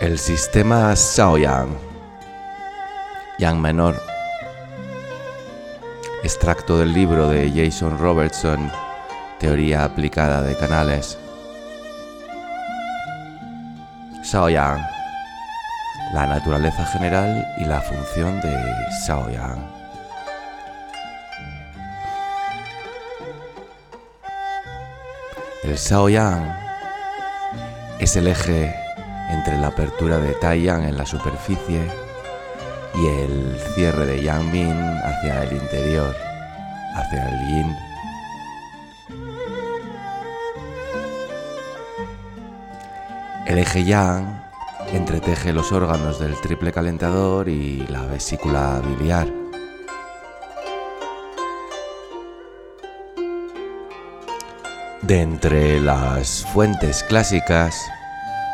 El sistema Shaoyang, Yang menor, extracto del libro de Jason Robertson, Teoría aplicada de canales. Shaoyang, la naturaleza general y la función de Shaoyang. El Shaoyang es el eje entre la apertura de Taiyang en la superficie y el cierre de Yangmin hacia el interior, hacia el Yin. El eje Yang entreteje los órganos del triple calentador y la vesícula biliar. De entre las fuentes clásicas,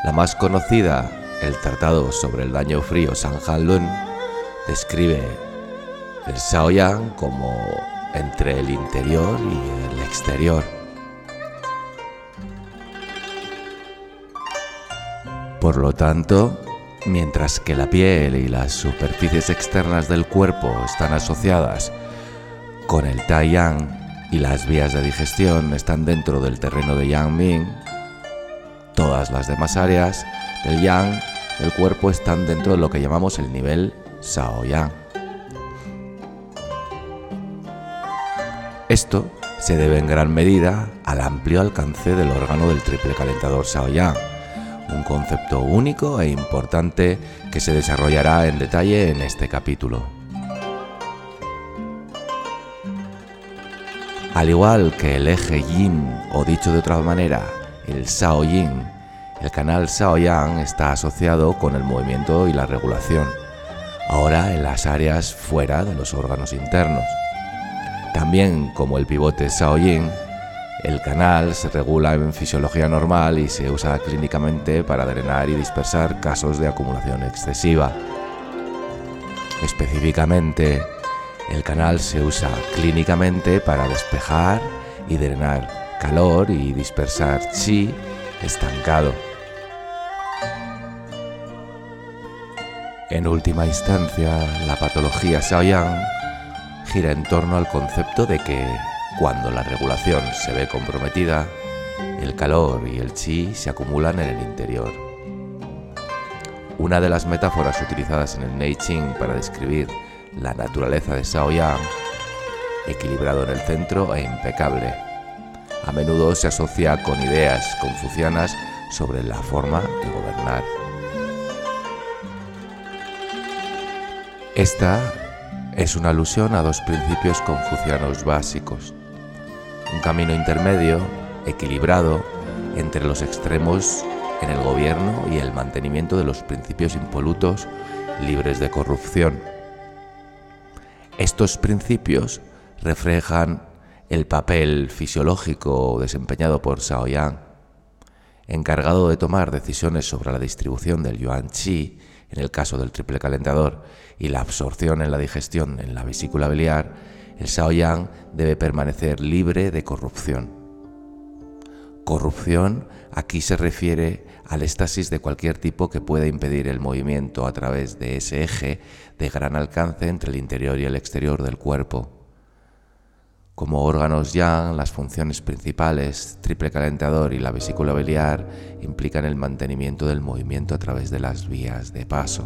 la más conocida, el Tratado sobre el Daño Frío San Lun, describe el Shaoyang como entre el interior y el exterior. Por lo tanto, mientras que la piel y las superficies externas del cuerpo están asociadas con el Tai Yang y las vías de digestión están dentro del terreno de Yang Ming, Todas las demás áreas del yang del cuerpo están dentro de lo que llamamos el nivel Sao-Yang. Esto se debe en gran medida al amplio alcance del órgano del triple calentador Sao-Yang, un concepto único e importante que se desarrollará en detalle en este capítulo. Al igual que el eje yin, o dicho de otra manera, el Sao Yin, el canal Sao Yang está asociado con el movimiento y la regulación, ahora en las áreas fuera de los órganos internos. También como el pivote Sao Yin, el canal se regula en fisiología normal y se usa clínicamente para drenar y dispersar casos de acumulación excesiva. Específicamente, el canal se usa clínicamente para despejar y drenar calor y dispersar chi estancado. En última instancia, la patología Shaoyang gira en torno al concepto de que cuando la regulación se ve comprometida, el calor y el chi se acumulan en el interior. Una de las metáforas utilizadas en el Nei Ching para describir la naturaleza de Shaoyang, equilibrado en el centro e impecable, a menudo se asocia con ideas confucianas sobre la forma de gobernar. Esta es una alusión a dos principios confucianos básicos, un camino intermedio, equilibrado, entre los extremos en el gobierno y el mantenimiento de los principios impolutos libres de corrupción. Estos principios reflejan el papel fisiológico desempeñado por Yang, encargado de tomar decisiones sobre la distribución del yuan chi en el caso del triple calentador y la absorción en la digestión en la vesícula biliar, el Yang debe permanecer libre de corrupción. Corrupción aquí se refiere al éxtasis de cualquier tipo que pueda impedir el movimiento a través de ese eje de gran alcance entre el interior y el exterior del cuerpo. Como órganos yang, las funciones principales, triple calentador y la vesícula biliar, implican el mantenimiento del movimiento a través de las vías de paso.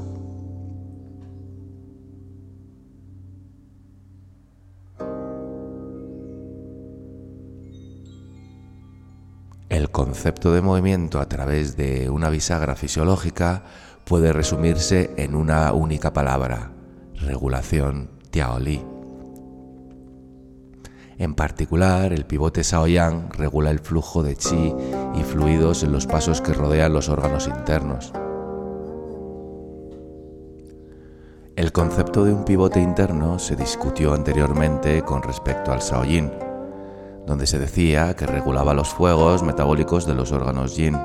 El concepto de movimiento a través de una bisagra fisiológica puede resumirse en una única palabra, regulación Tiaoli. En particular, el pivote Shaoyang regula el flujo de chi y fluidos en los pasos que rodean los órganos internos. El concepto de un pivote interno se discutió anteriormente con respecto al Shaoyin, donde se decía que regulaba los fuegos metabólicos de los órganos yin.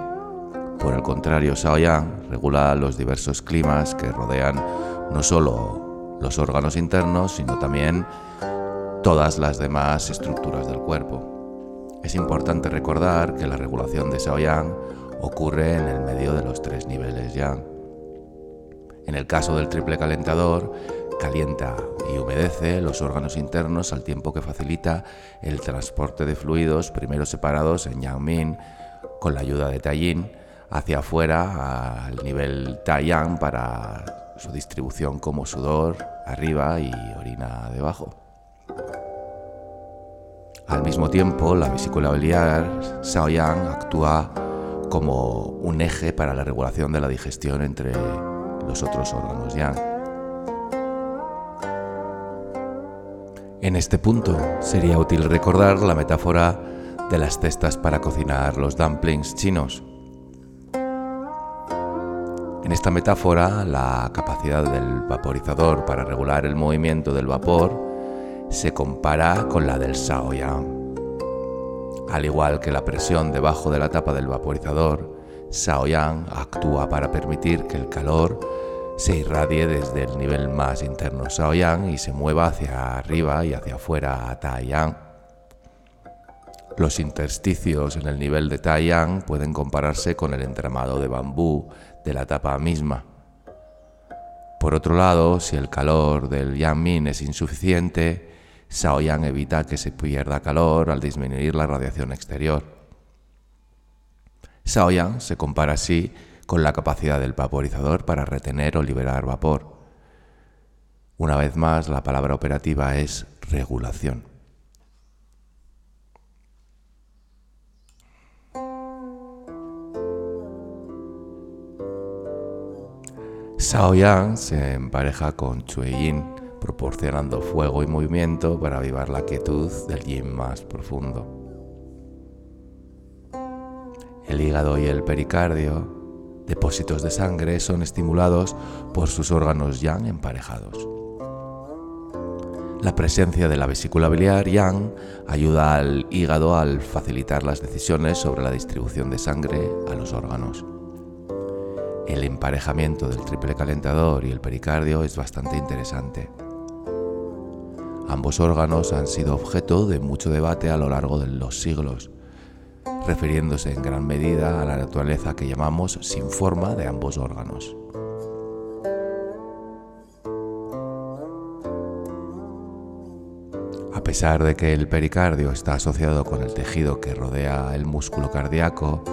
Por el contrario, Shaoyang regula los diversos climas que rodean no solo los órganos internos, sino también todas las demás estructuras del cuerpo. Es importante recordar que la regulación de Yang ocurre en el medio de los tres niveles Yang. En el caso del triple calentador, calienta y humedece los órganos internos al tiempo que facilita el transporte de fluidos primero separados en Yangmin con la ayuda de Taiyin hacia afuera al nivel Taiyang para su distribución como sudor arriba y orina debajo. Al mismo tiempo, la vesícula biliar Shaoyang actúa como un eje para la regulación de la digestión entre los otros órganos yang. En este punto sería útil recordar la metáfora de las cestas para cocinar los dumplings chinos. En esta metáfora, la capacidad del vaporizador para regular el movimiento del vapor se compara con la del Shaoyang. Al igual que la presión debajo de la tapa del vaporizador, Shaoyang actúa para permitir que el calor se irradie desde el nivel más interno Shaoyang y se mueva hacia arriba y hacia afuera a Taiyang. Los intersticios en el nivel de Taiyang pueden compararse con el entramado de bambú de la tapa misma. Por otro lado, si el calor del Yang es insuficiente, Shaoyang evita que se pierda calor al disminuir la radiación exterior. Shaoyang se compara así con la capacidad del vaporizador para retener o liberar vapor. Una vez más, la palabra operativa es regulación. Shaoyang se empareja con Yin, proporcionando fuego y movimiento para avivar la quietud del yin más profundo. El hígado y el pericardio depósitos de sangre son estimulados por sus órganos yang emparejados. La presencia de la vesícula biliar yang ayuda al hígado al facilitar las decisiones sobre la distribución de sangre a los órganos. El emparejamiento del triple calentador y el pericardio es bastante interesante. Ambos órganos han sido objeto de mucho debate a lo largo de los siglos, refiriéndose en gran medida a la naturaleza que llamamos sin forma de ambos órganos. A pesar de que el pericardio está asociado con el tejido que rodea el músculo cardíaco,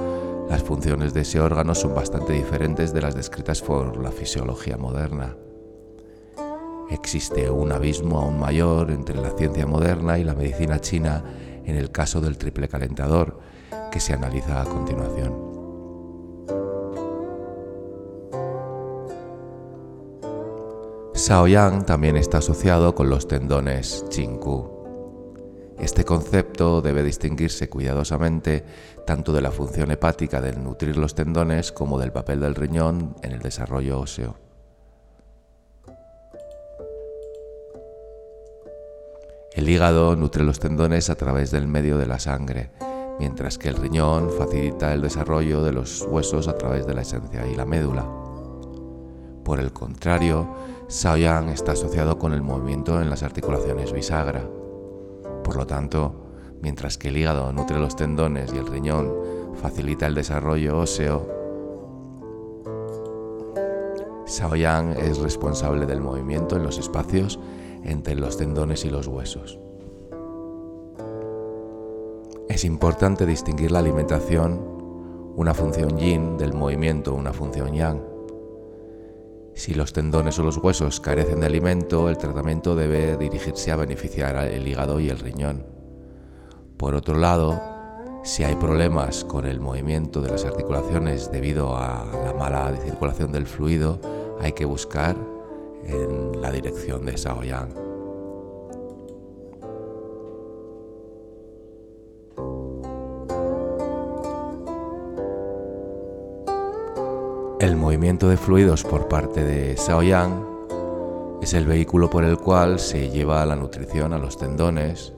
las funciones de ese órgano son bastante diferentes de las descritas por la fisiología moderna. Existe un abismo aún mayor entre la ciencia moderna y la medicina china en el caso del triple calentador, que se analiza a continuación. Shaoyang también está asociado con los tendones Qinggu. Este concepto debe distinguirse cuidadosamente tanto de la función hepática del nutrir los tendones como del papel del riñón en el desarrollo óseo. El hígado nutre los tendones a través del medio de la sangre, mientras que el riñón facilita el desarrollo de los huesos a través de la esencia y la médula. Por el contrario, Shaoyang está asociado con el movimiento en las articulaciones bisagra. Por lo tanto, mientras que el hígado nutre los tendones y el riñón facilita el desarrollo óseo, Shaoyang es responsable del movimiento en los espacios entre los tendones y los huesos. Es importante distinguir la alimentación, una función yin, del movimiento, una función yang. Si los tendones o los huesos carecen de alimento, el tratamiento debe dirigirse a beneficiar el hígado y el riñón. Por otro lado, si hay problemas con el movimiento de las articulaciones debido a la mala circulación del fluido, hay que buscar en la dirección de Shaoyang. El movimiento de fluidos por parte de Shaoyang es el vehículo por el cual se lleva la nutrición a los tendones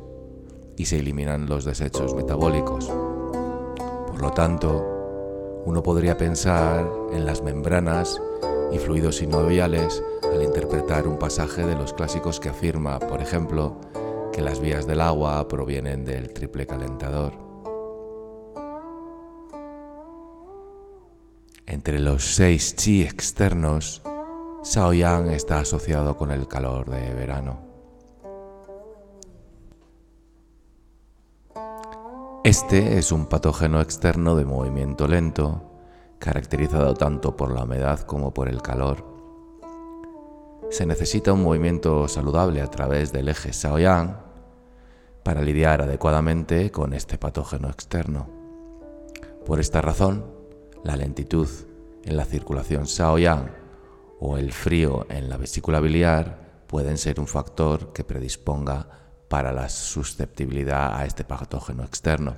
y se eliminan los desechos metabólicos. Por lo tanto, uno podría pensar en las membranas y fluidos sinoviales al interpretar un pasaje de los clásicos que afirma, por ejemplo, que las vías del agua provienen del triple calentador. Entre los seis chi externos Shaoyang está asociado con el calor de verano. Este es un patógeno externo de movimiento lento, caracterizado tanto por la humedad como por el calor. Se necesita un movimiento saludable a través del eje Shaoyang para lidiar adecuadamente con este patógeno externo. Por esta razón, la lentitud en la circulación Shaoyang o el frío en la vesícula biliar pueden ser un factor que predisponga para la susceptibilidad a este patógeno externo.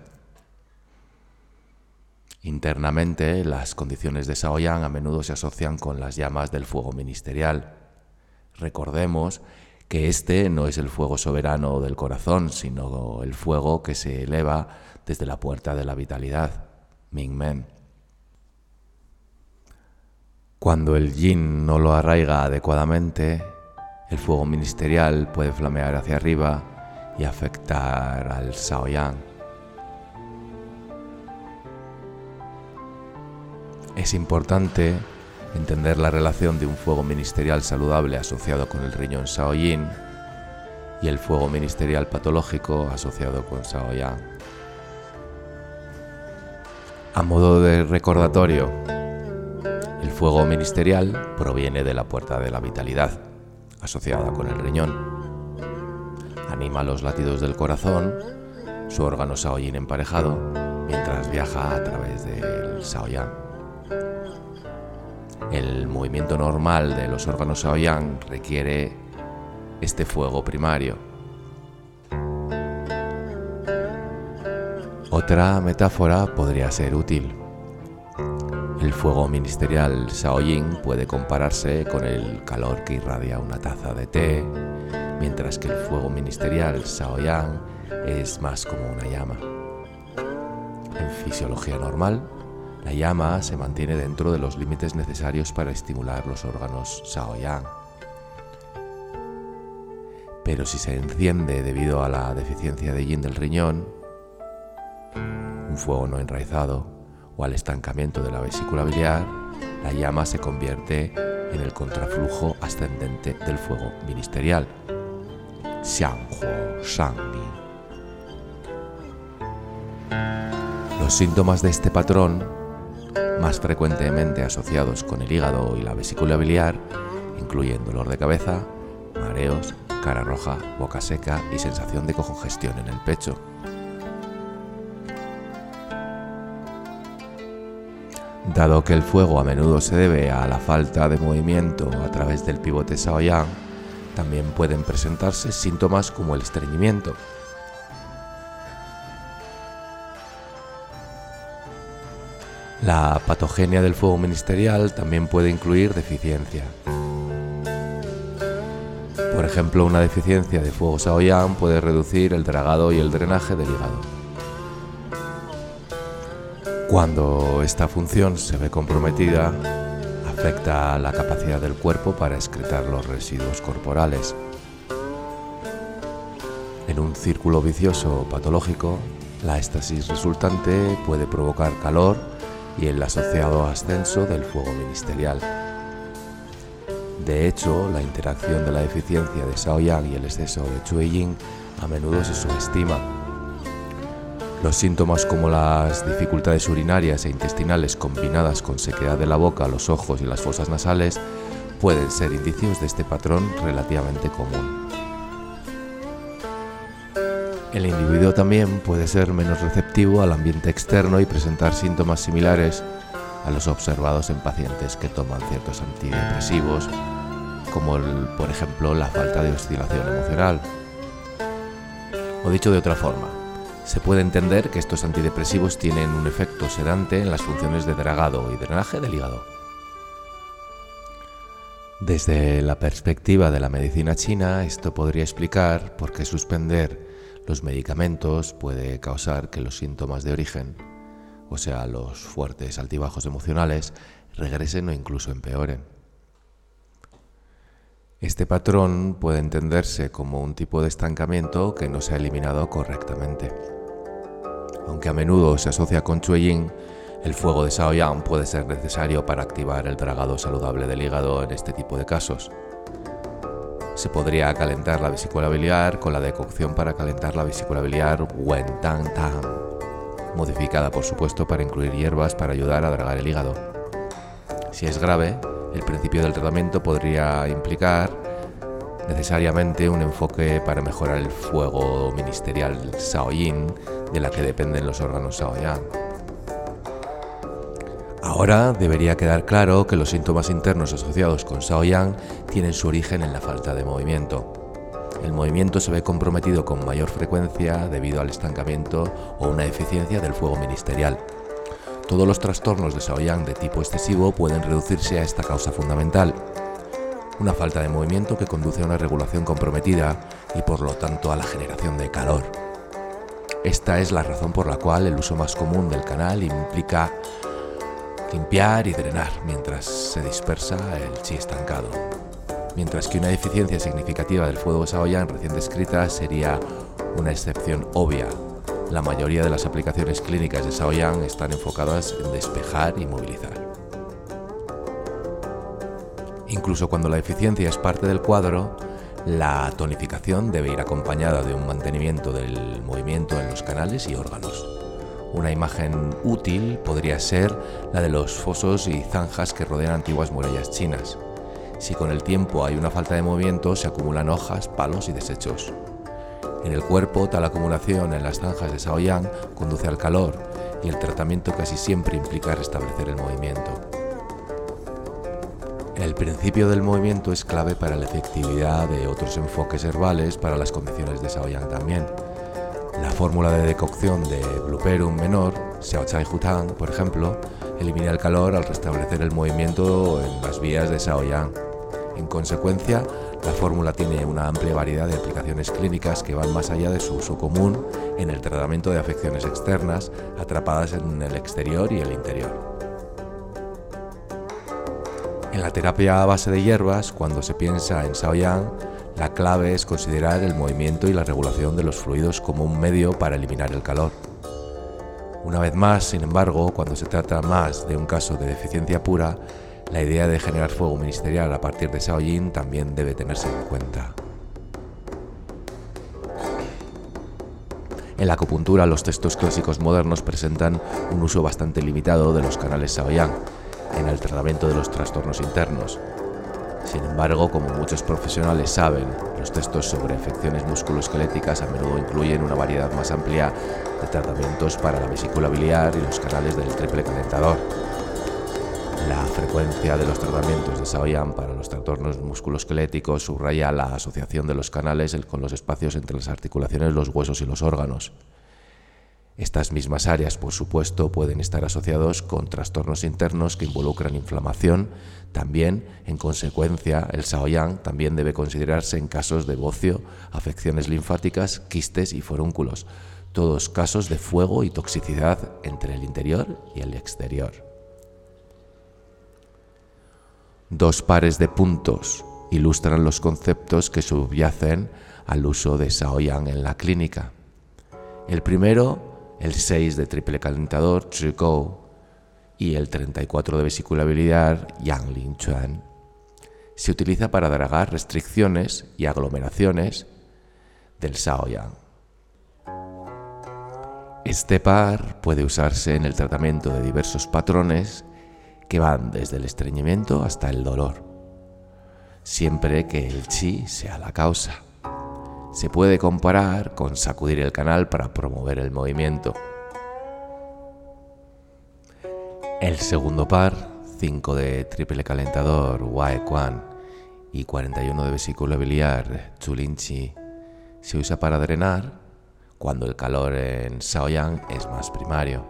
Internamente, las condiciones de Shaoyang a menudo se asocian con las llamas del fuego ministerial. Recordemos que este no es el fuego soberano del corazón, sino el fuego que se eleva desde la puerta de la vitalidad, Mingmen. Cuando el yin no lo arraiga adecuadamente, el fuego ministerial puede flamear hacia arriba y afectar al Shaoyang. Es importante entender la relación de un fuego ministerial saludable asociado con el riñón Shaoyin y el fuego ministerial patológico asociado con Shaoyang. A modo de recordatorio, el fuego ministerial proviene de la puerta de la vitalidad, asociada con el riñón. Anima los latidos del corazón, su órgano Shaoyin emparejado, mientras viaja a través del Shaoyang. El movimiento normal de los órganos Shaoyang requiere este fuego primario. Otra metáfora podría ser útil. El fuego ministerial Shaoyin puede compararse con el calor que irradia una taza de té, mientras que el fuego ministerial Shaoyang es más como una llama. En fisiología normal, la llama se mantiene dentro de los límites necesarios para estimular los órganos Shaoyang. Pero si se enciende debido a la deficiencia de yin del riñón, un fuego no enraizado, o al estancamiento de la vesícula biliar, la llama se convierte en el contraflujo ascendente del fuego ministerial. Los síntomas de este patrón, más frecuentemente asociados con el hígado y la vesícula biliar, incluyen dolor de cabeza, mareos, cara roja, boca seca y sensación de congestión en el pecho. Dado que el fuego a menudo se debe a la falta de movimiento a través del pivote Shaoyang, también pueden presentarse síntomas como el estreñimiento. La patogenia del fuego ministerial también puede incluir deficiencia. Por ejemplo, una deficiencia de fuego Shaoyang puede reducir el dragado y el drenaje del hígado. Cuando esta función se ve comprometida, afecta la capacidad del cuerpo para excretar los residuos corporales. En un círculo vicioso patológico, la éstasis resultante puede provocar calor y el asociado ascenso del fuego ministerial. De hecho, la interacción de la deficiencia de Shaoyang y el exceso de Chui Yin a menudo se subestima los síntomas como las dificultades urinarias e intestinales combinadas con sequedad de la boca, los ojos y las fosas nasales pueden ser indicios de este patrón relativamente común. El individuo también puede ser menos receptivo al ambiente externo y presentar síntomas similares a los observados en pacientes que toman ciertos antidepresivos, como por ejemplo la falta de oscilación emocional. O dicho de otra forma, se puede entender que estos antidepresivos tienen un efecto sedante en las funciones de dragado y drenaje del hígado. Desde la perspectiva de la medicina china, esto podría explicar por qué suspender los medicamentos puede causar que los síntomas de origen, o sea, los fuertes altibajos emocionales, regresen o incluso empeoren. Este patrón puede entenderse como un tipo de estancamiento que no se ha eliminado correctamente. Aunque a menudo se asocia con Yin, El fuego de Shaoyang puede ser necesario para activar el dragado saludable del hígado en este tipo de casos. Se podría calentar la vesícula biliar con la decocción para calentar la vesícula biliar Wen Tang Tang, modificada por supuesto para incluir hierbas para ayudar a dragar el hígado. Si es grave, el principio del tratamiento podría implicar necesariamente un enfoque para mejorar el fuego ministerial Shaoyin de la que dependen los órganos Shaoyang. Ahora debería quedar claro que los síntomas internos asociados con Shaoyang tienen su origen en la falta de movimiento. El movimiento se ve comprometido con mayor frecuencia debido al estancamiento o una deficiencia del fuego ministerial. Todos los trastornos de Shaoyang de tipo excesivo pueden reducirse a esta causa fundamental, una falta de movimiento que conduce a una regulación comprometida y por lo tanto a la generación de calor. Esta es la razón por la cual el uso más común del canal implica limpiar y drenar mientras se dispersa el chi estancado. Mientras que una deficiencia significativa del fuego Shaoyan recién descrita sería una excepción obvia. La mayoría de las aplicaciones clínicas de Shaoyan están enfocadas en despejar y movilizar. Incluso cuando la deficiencia es parte del cuadro, la tonificación debe ir acompañada de un mantenimiento del movimiento en los canales y órganos. Una imagen útil podría ser la de los fosos y zanjas que rodean antiguas murallas chinas. Si con el tiempo hay una falta de movimiento, se acumulan hojas, palos y desechos. En el cuerpo, tal acumulación en las zanjas de Shaoyang conduce al calor y el tratamiento casi siempre implica restablecer el movimiento. El principio del movimiento es clave para la efectividad de otros enfoques herbales para las condiciones de Shaoyang también. La fórmula de decocción de Bluperum menor, Xiaochai Hutang, por ejemplo, elimina el calor al restablecer el movimiento en las vías de Shaoyang. En consecuencia, la fórmula tiene una amplia variedad de aplicaciones clínicas que van más allá de su uso común en el tratamiento de afecciones externas atrapadas en el exterior y el interior. En la terapia a base de hierbas, cuando se piensa en Shaoyang, la clave es considerar el movimiento y la regulación de los fluidos como un medio para eliminar el calor. Una vez más, sin embargo, cuando se trata más de un caso de deficiencia pura, la idea de generar fuego ministerial a partir de Shaoyin también debe tenerse en cuenta. En la acupuntura, los textos clásicos modernos presentan un uso bastante limitado de los canales Shaoyang en el tratamiento de los trastornos internos, sin embargo, como muchos profesionales saben, los textos sobre infecciones musculoesqueléticas a menudo incluyen una variedad más amplia de tratamientos para la vesícula biliar y los canales del triple calentador. La frecuencia de los tratamientos de Shaoyan para los trastornos musculoesqueléticos subraya la asociación de los canales con los espacios entre las articulaciones, los huesos y los órganos. Estas mismas áreas, por supuesto, pueden estar asociados con trastornos internos que involucran inflamación. También, en consecuencia, el Shaoyang también debe considerarse en casos de bocio, afecciones linfáticas, quistes y forúnculos, todos casos de fuego y toxicidad entre el interior y el exterior. Dos pares de puntos ilustran los conceptos que subyacen al uso de Shaoyang en la clínica. El primero el 6 de triple calentador Zhigou y el 34 de vesícula biliar Yang Chuan. Se utiliza para dragar restricciones y aglomeraciones del Shaoyang. Este par puede usarse en el tratamiento de diversos patrones que van desde el estreñimiento hasta el dolor, siempre que el chi sea la causa se puede comparar con sacudir el canal para promover el movimiento. El segundo par, 5 de triple calentador Wae y 41 de vesícula biliar Chulinchi, se usa para drenar cuando el calor en Shaoyang es más primario.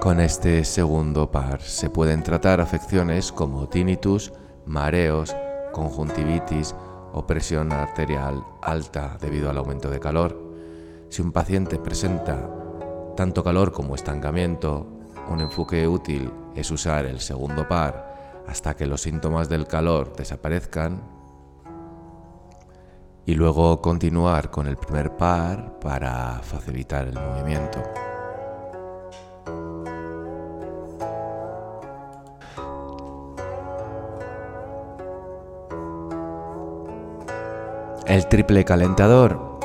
Con este segundo par se pueden tratar afecciones como tinnitus, mareos, conjuntivitis o presión arterial alta debido al aumento de calor. Si un paciente presenta tanto calor como estancamiento, un enfoque útil es usar el segundo par hasta que los síntomas del calor desaparezcan y luego continuar con el primer par para facilitar el movimiento. El triple calentador.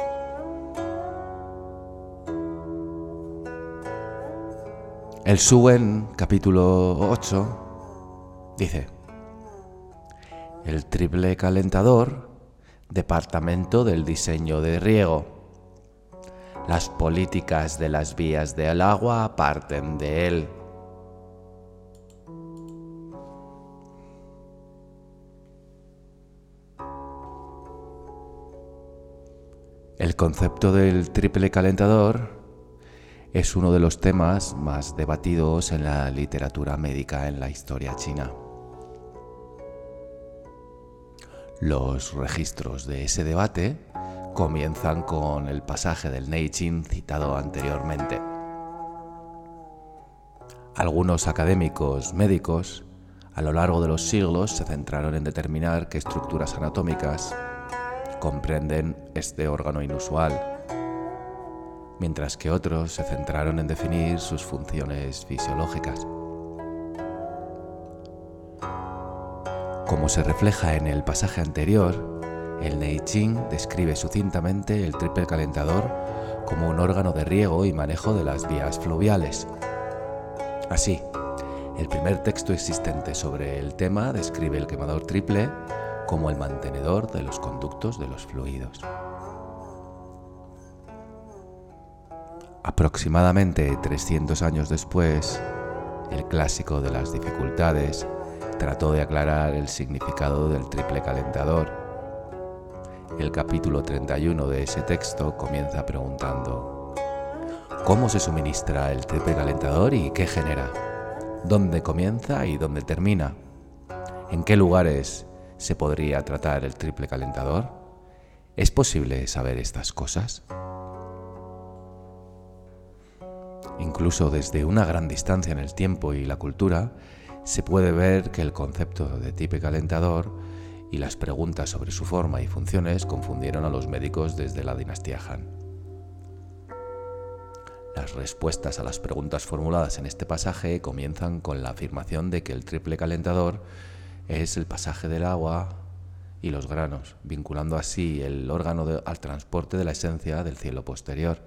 El Suen, capítulo 8, dice, el triple calentador, departamento del diseño de riego. Las políticas de las vías del agua parten de él. El concepto del triple calentador es uno de los temas más debatidos en la literatura médica en la historia china. Los registros de ese debate comienzan con el pasaje del Neijing citado anteriormente. Algunos académicos médicos a lo largo de los siglos se centraron en determinar qué estructuras anatómicas comprenden este órgano inusual, mientras que otros se centraron en definir sus funciones fisiológicas. Como se refleja en el pasaje anterior, el Neijing describe sucintamente el triple calentador como un órgano de riego y manejo de las vías fluviales. Así, el primer texto existente sobre el tema describe el quemador triple como el mantenedor de los conductos de los fluidos. Aproximadamente 300 años después, el clásico de las dificultades trató de aclarar el significado del triple calentador. El capítulo 31 de ese texto comienza preguntando, ¿cómo se suministra el triple calentador y qué genera? ¿Dónde comienza y dónde termina? ¿En qué lugares se podría tratar el triple calentador? ¿Es posible saber estas cosas? Incluso desde una gran distancia en el tiempo y la cultura, se puede ver que el concepto de triple calentador y las preguntas sobre su forma y funciones confundieron a los médicos desde la dinastía Han. Las respuestas a las preguntas formuladas en este pasaje comienzan con la afirmación de que el triple calentador es el pasaje del agua y los granos, vinculando así el órgano al transporte de la esencia del cielo posterior.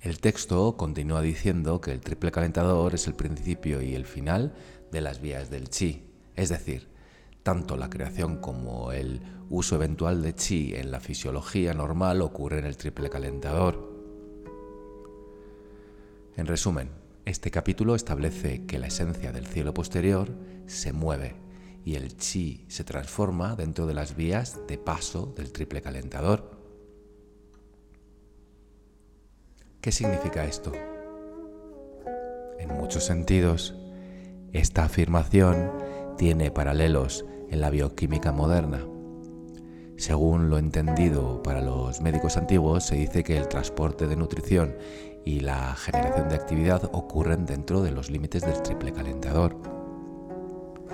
El texto continúa diciendo que el triple calentador es el principio y el final de las vías del chi, es decir, tanto la creación como el uso eventual de chi en la fisiología normal ocurre en el triple calentador. En resumen, este capítulo establece que la esencia del cielo posterior se mueve y el chi se transforma dentro de las vías de paso del triple calentador. ¿Qué significa esto? En muchos sentidos, esta afirmación tiene paralelos en la bioquímica moderna. Según lo entendido para los médicos antiguos, se dice que el transporte de nutrición y la generación de actividad ocurren dentro de los límites del triple calentador.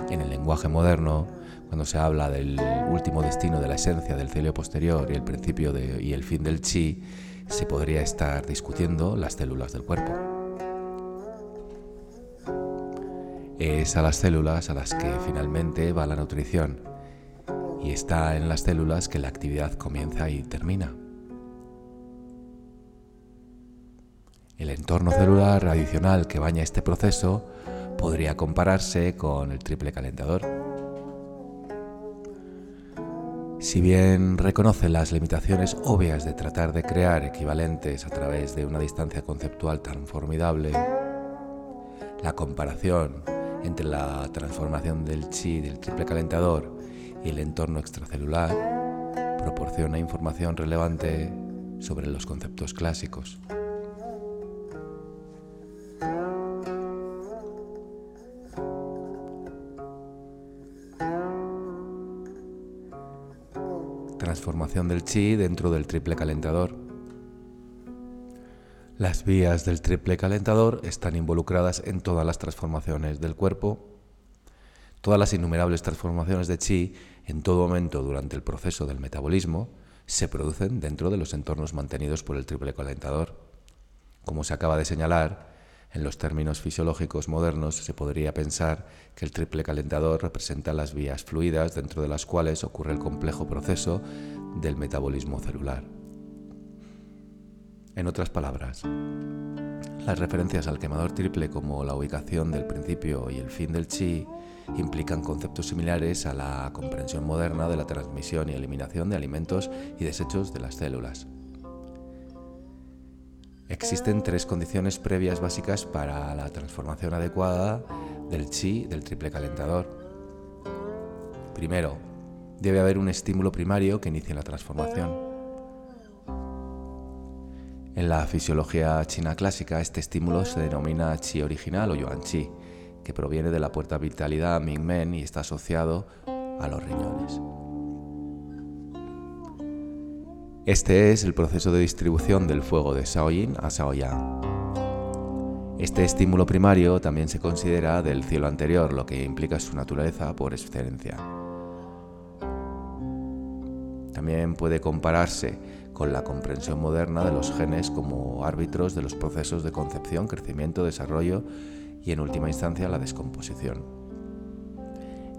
En el lenguaje moderno, cuando se habla del último destino de la esencia del celio posterior y el principio y el fin del chi, se podría estar discutiendo las células del cuerpo. Es a las células a las que finalmente va la nutrición y está en las células que la actividad comienza y termina. El entorno celular adicional que baña este proceso podría compararse con el triple calentador. Si bien reconoce las limitaciones obvias de tratar de crear equivalentes a través de una distancia conceptual tan formidable, la comparación entre la transformación del chi del triple calentador y el entorno extracelular proporciona información relevante sobre los conceptos clásicos. Transformación del chi dentro del triple calentador. Las vías del triple calentador están involucradas en todas las transformaciones del cuerpo. Todas las innumerables transformaciones de chi en todo momento durante el proceso del metabolismo se producen dentro de los entornos mantenidos por el triple calentador. Como se acaba de señalar, En los términos fisiológicos modernos se podría pensar que el triple calentador representa las vías fluidas dentro de las cuales ocurre el complejo proceso del metabolismo celular. En otras palabras, las referencias al quemador triple como la ubicación del principio y el fin del chi implican conceptos similares a la comprensión moderna de la transmisión y eliminación de alimentos y desechos de las células. Existen tres condiciones previas básicas para la transformación adecuada del chi del triple calentador. Primero, debe haber un estímulo primario que inicie la transformación. En la fisiología china clásica, este estímulo se denomina chi original o yuan chi, que proviene de la puerta vitalidad Ming Men y está asociado a los riñones. Este es el proceso de distribución del fuego de Shaoyin a Shaoyang. Este estímulo primario también se considera del cielo anterior, lo que implica su naturaleza por excelencia. También puede compararse con la comprensión moderna de los genes como árbitros de los procesos de concepción, crecimiento, desarrollo y en última instancia la descomposición.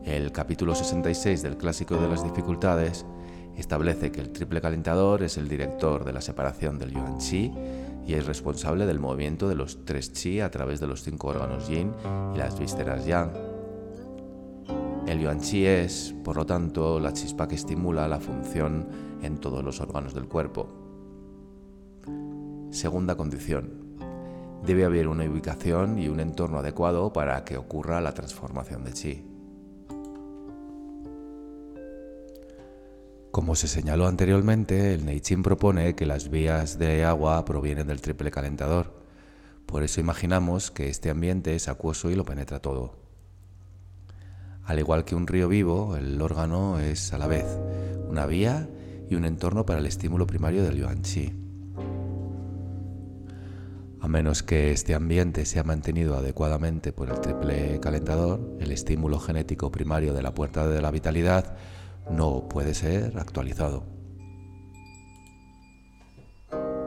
El capítulo 66 del Clásico de las Dificultades establece que el triple calentador es el director de la separación del yuan chi y es responsable del movimiento de los tres chi a través de los cinco órganos yin y las vísceras yang. El yuan chi es, por lo tanto, la chispa que estimula la función en todos los órganos del cuerpo. Segunda condición. Debe haber una ubicación y un entorno adecuado para que ocurra la transformación de chi. Como se señaló anteriormente, el Neichin propone que las vías de agua provienen del triple calentador. Por eso imaginamos que este ambiente es acuoso y lo penetra todo. Al igual que un río vivo, el órgano es a la vez una vía y un entorno para el estímulo primario del yuan chi. A menos que este ambiente sea mantenido adecuadamente por el triple calentador, el estímulo genético primario de la puerta de la vitalidad no puede ser actualizado.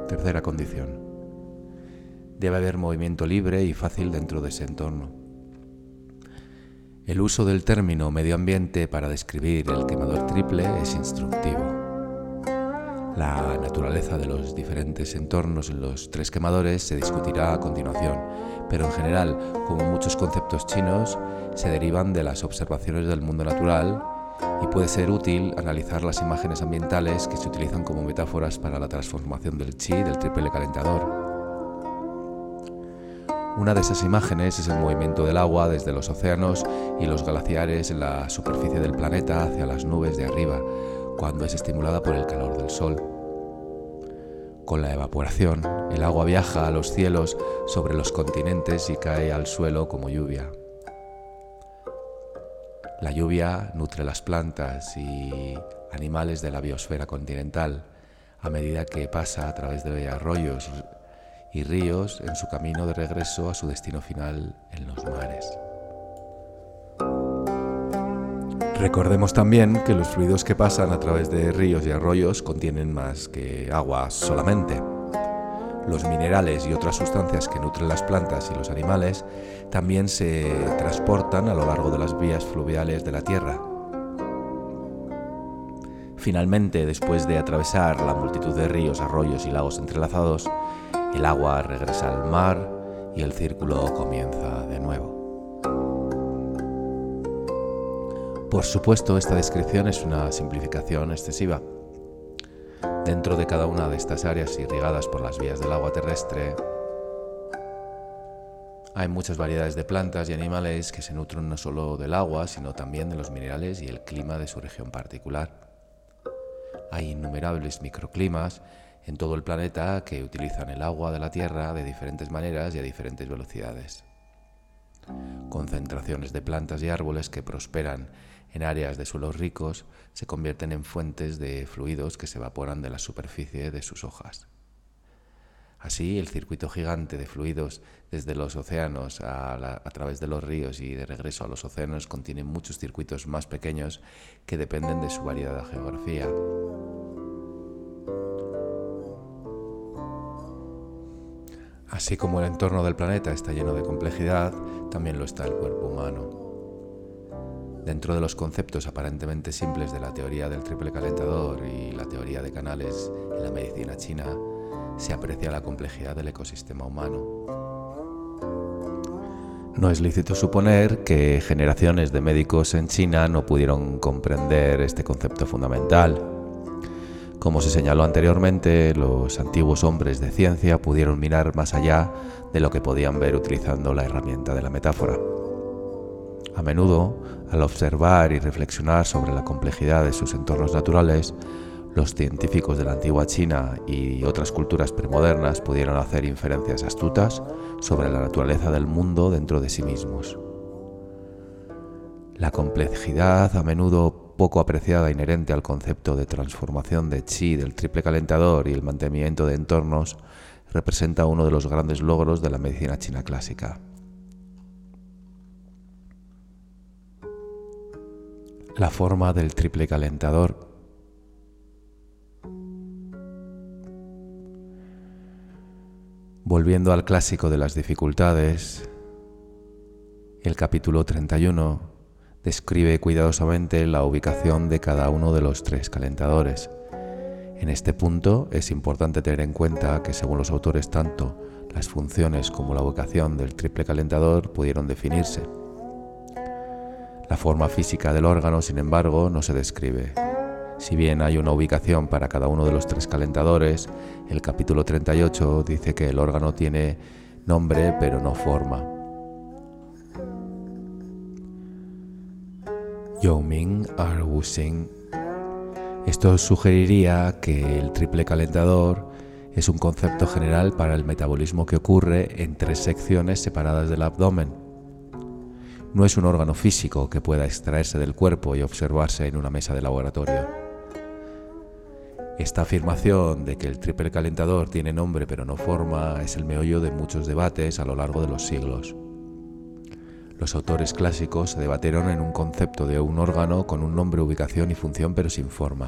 Tercera condición. Debe haber movimiento libre y fácil dentro de ese entorno. El uso del término medio ambiente para describir el quemador triple es instructivo. La naturaleza de los diferentes entornos en los tres quemadores se discutirá a continuación, pero en general, como muchos conceptos chinos, se derivan de las observaciones del mundo natural y puede ser útil analizar las imágenes ambientales que se utilizan como metáforas para la transformación del chi del triple calentador. Una de esas imágenes es el movimiento del agua desde los océanos y los glaciares en la superficie del planeta hacia las nubes de arriba, cuando es estimulada por el calor del sol. Con la evaporación, el agua viaja a los cielos sobre los continentes y cae al suelo como lluvia. La lluvia nutre las plantas y animales de la biosfera continental a medida que pasa a través de arroyos y ríos en su camino de regreso a su destino final en los mares. Recordemos también que los fluidos que pasan a través de ríos y arroyos contienen más que agua solamente. Los minerales y otras sustancias que nutren las plantas y los animales también se transportan a lo largo de las vías fluviales de la Tierra. Finalmente, después de atravesar la multitud de ríos, arroyos y lagos entrelazados, el agua regresa al mar y el círculo comienza de nuevo. Por supuesto, esta descripción es una simplificación excesiva Dentro de cada una de estas áreas irrigadas por las vías del agua terrestre, hay muchas variedades de plantas y animales que se nutren no solo del agua, sino también de los minerales y el clima de su región particular. Hay innumerables microclimas en todo el planeta que utilizan el agua de la Tierra de diferentes maneras y a diferentes velocidades. Concentraciones de plantas y árboles que prosperan en áreas de suelos ricos se convierten en fuentes de fluidos que se evaporan de la superficie de sus hojas. Así, el circuito gigante de fluidos desde los océanos a, través de los ríos y de regreso a los océanos contiene muchos circuitos más pequeños que dependen de su variada geografía. Así como el entorno del planeta está lleno de complejidad, también lo está el cuerpo humano. Dentro de los conceptos aparentemente simples de la teoría del triple calentador y la teoría de canales en la medicina china, se aprecia la complejidad del ecosistema humano. No es lícito suponer que generaciones de médicos en China no pudieron comprender este concepto fundamental. Como se señaló anteriormente, los antiguos hombres de ciencia pudieron mirar más allá de lo que podían ver utilizando la herramienta de la metáfora. A menudo, al observar y reflexionar sobre la complejidad de sus entornos naturales, los científicos de la antigua China y otras culturas premodernas pudieron hacer inferencias astutas sobre la naturaleza del mundo dentro de sí mismos. La complejidad, a menudo poco apreciada inherente al concepto de transformación de chi del triple calentador y el mantenimiento de entornos, representa uno de los grandes logros de la medicina china clásica. la forma del triple calentador. Volviendo al clásico de las dificultades, el capítulo 31 describe cuidadosamente la ubicación de cada uno de los tres calentadores. En este punto es importante tener en cuenta que según los autores tanto las funciones como la ubicación del triple calentador pudieron definirse la forma física del órgano, sin embargo, no se describe. Si bien hay una ubicación para cada uno de los tres calentadores, el capítulo 38 dice que el órgano tiene nombre pero no forma. Ming Arwusing. Esto sugeriría que el triple calentador es un concepto general para el metabolismo que ocurre en tres secciones separadas del abdomen no es un órgano físico que pueda extraerse del cuerpo y observarse en una mesa de laboratorio. Esta afirmación de que el triple calentador tiene nombre pero no forma es el meollo de muchos debates a lo largo de los siglos. Los autores clásicos se debatieron en un concepto de un órgano con un nombre, ubicación y función pero sin forma.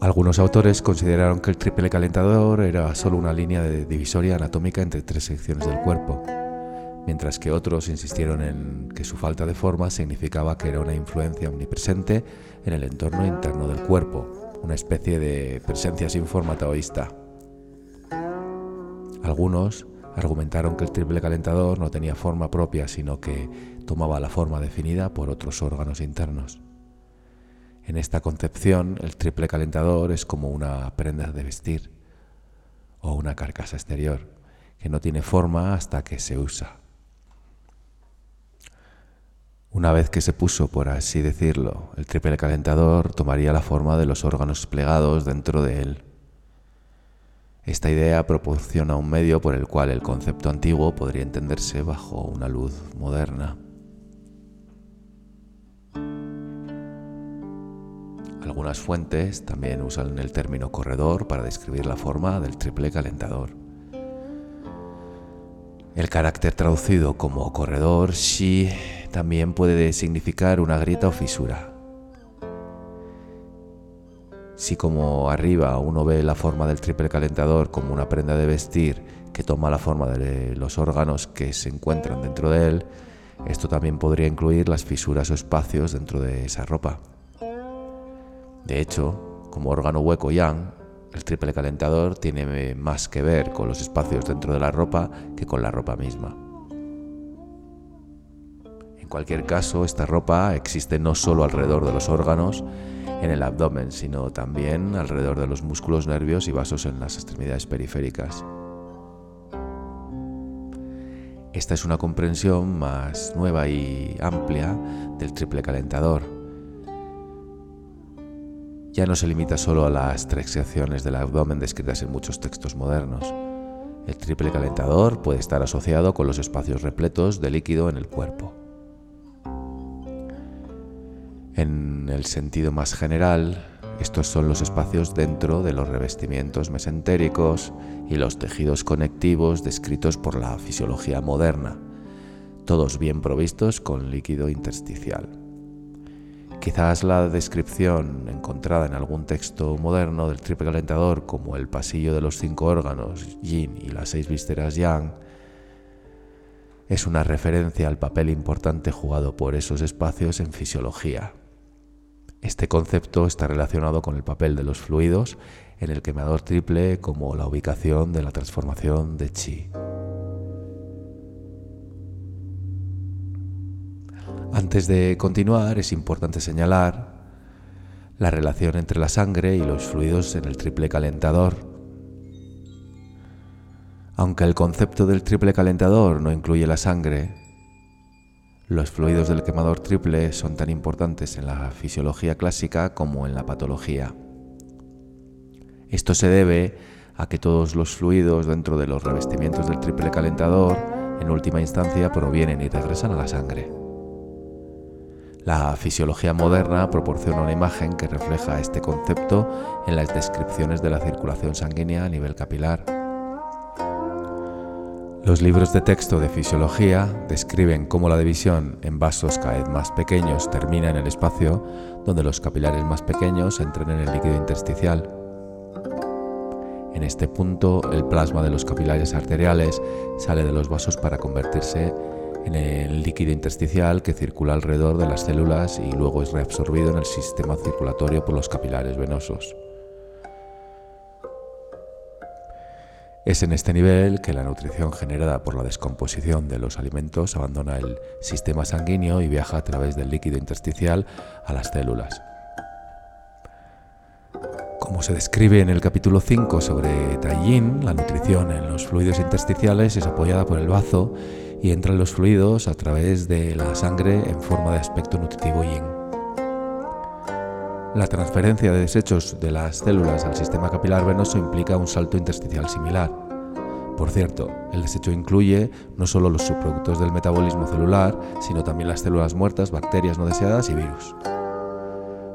Algunos autores consideraron que el triple calentador era solo una línea de divisoria anatómica entre tres secciones del cuerpo mientras que otros insistieron en que su falta de forma significaba que era una influencia omnipresente en el entorno interno del cuerpo, una especie de presencia sin forma taoísta. Algunos argumentaron que el triple calentador no tenía forma propia, sino que tomaba la forma definida por otros órganos internos. En esta concepción, el triple calentador es como una prenda de vestir o una carcasa exterior, que no tiene forma hasta que se usa. Una vez que se puso, por así decirlo, el triple calentador tomaría la forma de los órganos plegados dentro de él. Esta idea proporciona un medio por el cual el concepto antiguo podría entenderse bajo una luz moderna. Algunas fuentes también usan el término corredor para describir la forma del triple calentador. El carácter traducido como corredor, shi, también puede significar una grieta o fisura. Si como arriba uno ve la forma del triple calentador como una prenda de vestir que toma la forma de los órganos que se encuentran dentro de él, esto también podría incluir las fisuras o espacios dentro de esa ropa. De hecho, como órgano hueco yang, el triple calentador tiene más que ver con los espacios dentro de la ropa que con la ropa misma. En cualquier caso, esta ropa existe no solo alrededor de los órganos en el abdomen, sino también alrededor de los músculos, nervios y vasos en las extremidades periféricas. Esta es una comprensión más nueva y amplia del triple calentador ya no se limita solo a las tres secciones del abdomen descritas en muchos textos modernos. El triple calentador puede estar asociado con los espacios repletos de líquido en el cuerpo. En el sentido más general, estos son los espacios dentro de los revestimientos mesentéricos y los tejidos conectivos descritos por la fisiología moderna, todos bien provistos con líquido intersticial Quizás la descripción encontrada en algún texto moderno del triple calentador como el pasillo de los cinco órganos yin y las seis vísceras yang es una referencia al papel importante jugado por esos espacios en fisiología. Este concepto está relacionado con el papel de los fluidos en el quemador triple como la ubicación de la transformación de chi. Antes de continuar, es importante señalar la relación entre la sangre y los fluidos en el triple calentador aunque el concepto del triple calentador no incluye la sangre, los fluidos del quemador triple son tan importantes en la fisiología clásica como en la patología. Esto se debe a que todos los fluidos dentro de los revestimientos del triple calentador en última instancia provienen y regresan a la sangre. La fisiología moderna proporciona una imagen que refleja este concepto en las descripciones de la circulación sanguínea a nivel capilar. Los libros de texto de fisiología describen cómo la división en vasos cada vez más pequeños termina en el espacio donde los capilares más pequeños entran en el líquido intersticial. En este punto, el plasma de los capilares arteriales sale de los vasos para convertirse en el líquido intersticial que circula alrededor de las células y luego es reabsorbido en el sistema circulatorio por los capilares venosos. Es en este nivel que la nutrición generada por la descomposición de los alimentos abandona el sistema sanguíneo y viaja a través del líquido intersticial a las células. Como se describe en el capítulo 5 sobre Taiyin, la nutrición en los fluidos intersticiales es apoyada por el bazo y entra en los fluidos a través de la sangre en forma de aspecto nutritivo yin. La transferencia de desechos de las células al sistema capilar venoso implica un salto intersticial similar. Por cierto, el desecho incluye no solo los subproductos del metabolismo celular, sino también las células muertas, bacterias no deseadas y virus.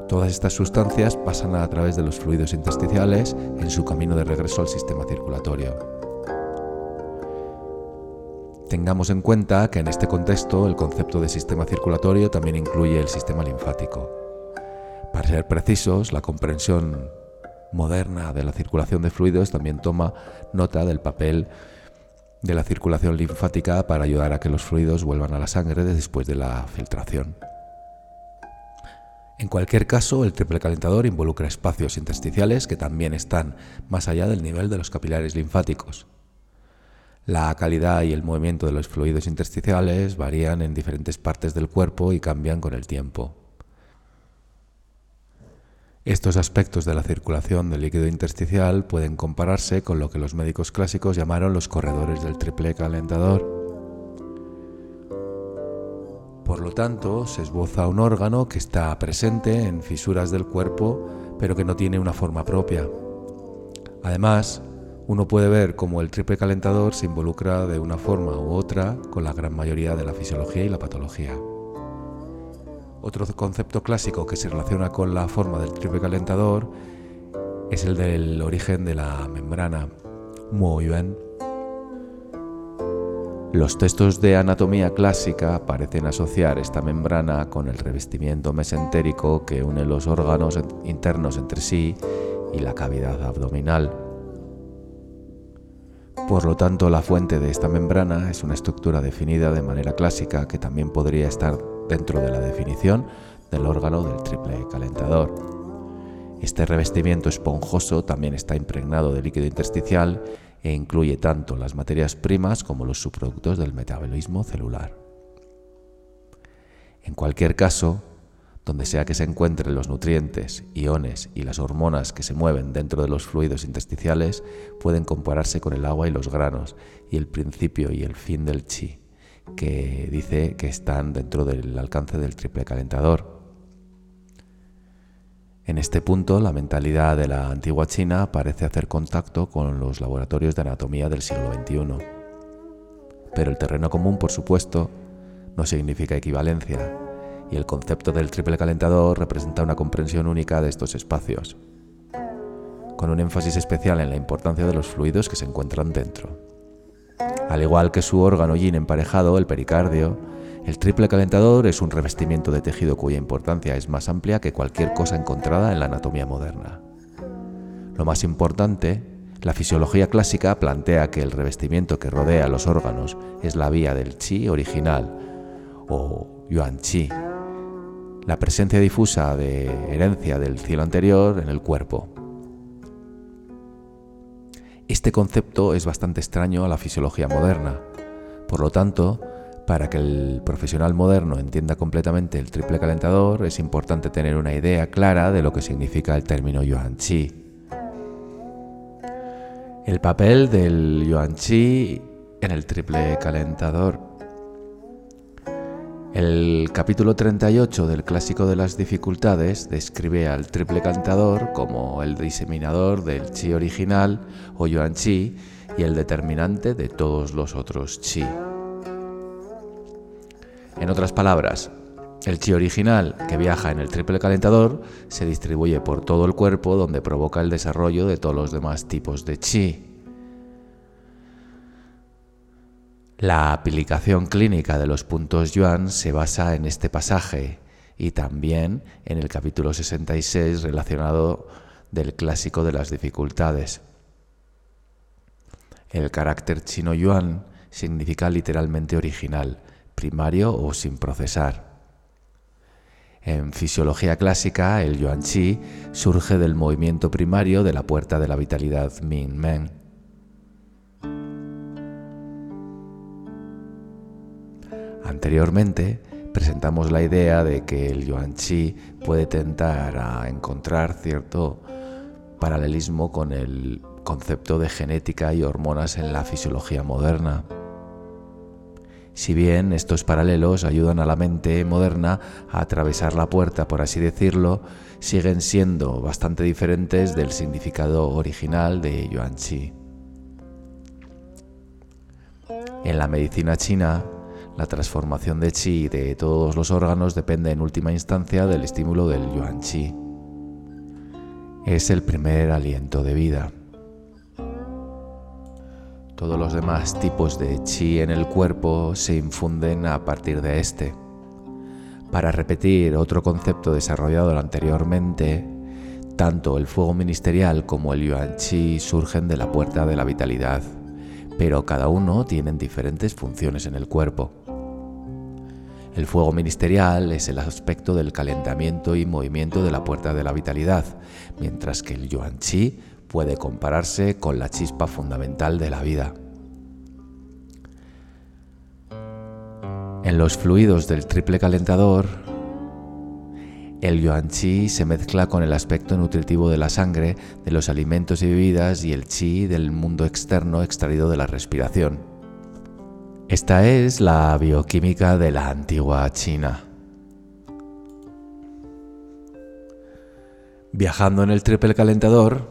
Todas estas sustancias pasan a través de los fluidos intersticiales en su camino de regreso al sistema circulatorio. Tengamos en cuenta que en este contexto el concepto de sistema circulatorio también incluye el sistema linfático. Para ser precisos, la comprensión moderna de la circulación de fluidos también toma nota del papel de la circulación linfática para ayudar a que los fluidos vuelvan a la sangre después de la filtración. En cualquier caso, el triple calentador involucra espacios intersticiales que también están más allá del nivel de los capilares linfáticos. La calidad y el movimiento de los fluidos intersticiales varían en diferentes partes del cuerpo y cambian con el tiempo. Estos aspectos de la circulación del líquido intersticial pueden compararse con lo que los médicos clásicos llamaron los corredores del triple calentador. Por lo tanto, se esboza un órgano que está presente en fisuras del cuerpo, pero que no tiene una forma propia. Además, uno puede ver cómo el triple calentador se involucra de una forma u otra con la gran mayoría de la fisiología y la patología. Otro concepto clásico que se relaciona con la forma del triple calentador es el del origen de la membrana. Muy bien. Los textos de anatomía clásica parecen asociar esta membrana con el revestimiento mesentérico que une los órganos internos entre sí y la cavidad abdominal. Por lo tanto, la fuente de esta membrana es una estructura definida de manera clásica que también podría estar dentro de la definición del órgano del triple calentador. Este revestimiento esponjoso también está impregnado de líquido intersticial e incluye tanto las materias primas como los subproductos del metabolismo celular. En cualquier caso, donde sea que se encuentren los nutrientes, iones y las hormonas que se mueven dentro de los fluidos intersticiales, pueden compararse con el agua y los granos, y el principio y el fin del chi que dice que están dentro del alcance del triple calentador. En este punto, la mentalidad de la antigua China parece hacer contacto con los laboratorios de anatomía del siglo XXI. Pero el terreno común, por supuesto, no significa equivalencia, y el concepto del triple calentador representa una comprensión única de estos espacios, con un énfasis especial en la importancia de los fluidos que se encuentran dentro. Al igual que su órgano yin emparejado, el pericardio, El triple calentador es un revestimiento de tejido cuya importancia es más amplia que cualquier cosa encontrada en la anatomía moderna. Lo más importante, la fisiología clásica plantea que el revestimiento que rodea los órganos es la vía del chi original o yuan chi, la presencia difusa de herencia del cielo anterior en el cuerpo. Este concepto es bastante extraño a la fisiología moderna. Por lo tanto, para que el profesional moderno entienda completamente el triple calentador, es importante tener una idea clara de lo que significa el término yuan chi. El papel del yuan chi en el triple calentador el capítulo 38 del Clásico de las Dificultades describe al triple cantador como el diseminador del chi original o yuan chi y el determinante de todos los otros chi. En otras palabras, el chi original que viaja en el triple calentador se distribuye por todo el cuerpo donde provoca el desarrollo de todos los demás tipos de chi. La aplicación clínica de los puntos yuan se basa en este pasaje y también en el capítulo 66 relacionado del clásico de las dificultades. El carácter chino yuan significa literalmente original, primario o sin procesar. En fisiología clásica, el yuan chi surge del movimiento primario de la puerta de la vitalidad Min Men Anteriormente presentamos la idea de que el yuan chi puede tentar a encontrar cierto paralelismo con el concepto de genética y hormonas en la fisiología moderna. Si bien estos paralelos ayudan a la mente moderna a atravesar la puerta, por así decirlo, siguen siendo bastante diferentes del significado original de Yuan Chi. En la medicina china, la transformación de chi de todos los órganos depende en última instancia del estímulo del yuan chi. Es el primer aliento de vida. Todos los demás tipos de chi en el cuerpo se infunden a partir de este. Para repetir otro concepto desarrollado anteriormente, tanto el fuego ministerial como el yuan chi surgen de la puerta de la vitalidad, pero cada uno tiene diferentes funciones en el cuerpo. El fuego ministerial es el aspecto del calentamiento y movimiento de la puerta de la vitalidad, mientras que el yuan chi puede compararse con la chispa fundamental de la vida. En los fluidos del triple calentador, el yuan chi se mezcla con el aspecto nutritivo de la sangre, de los alimentos y bebidas y el chi del mundo externo extraído de la respiración. Esta es la bioquímica de la antigua China. Viajando en el triple calentador,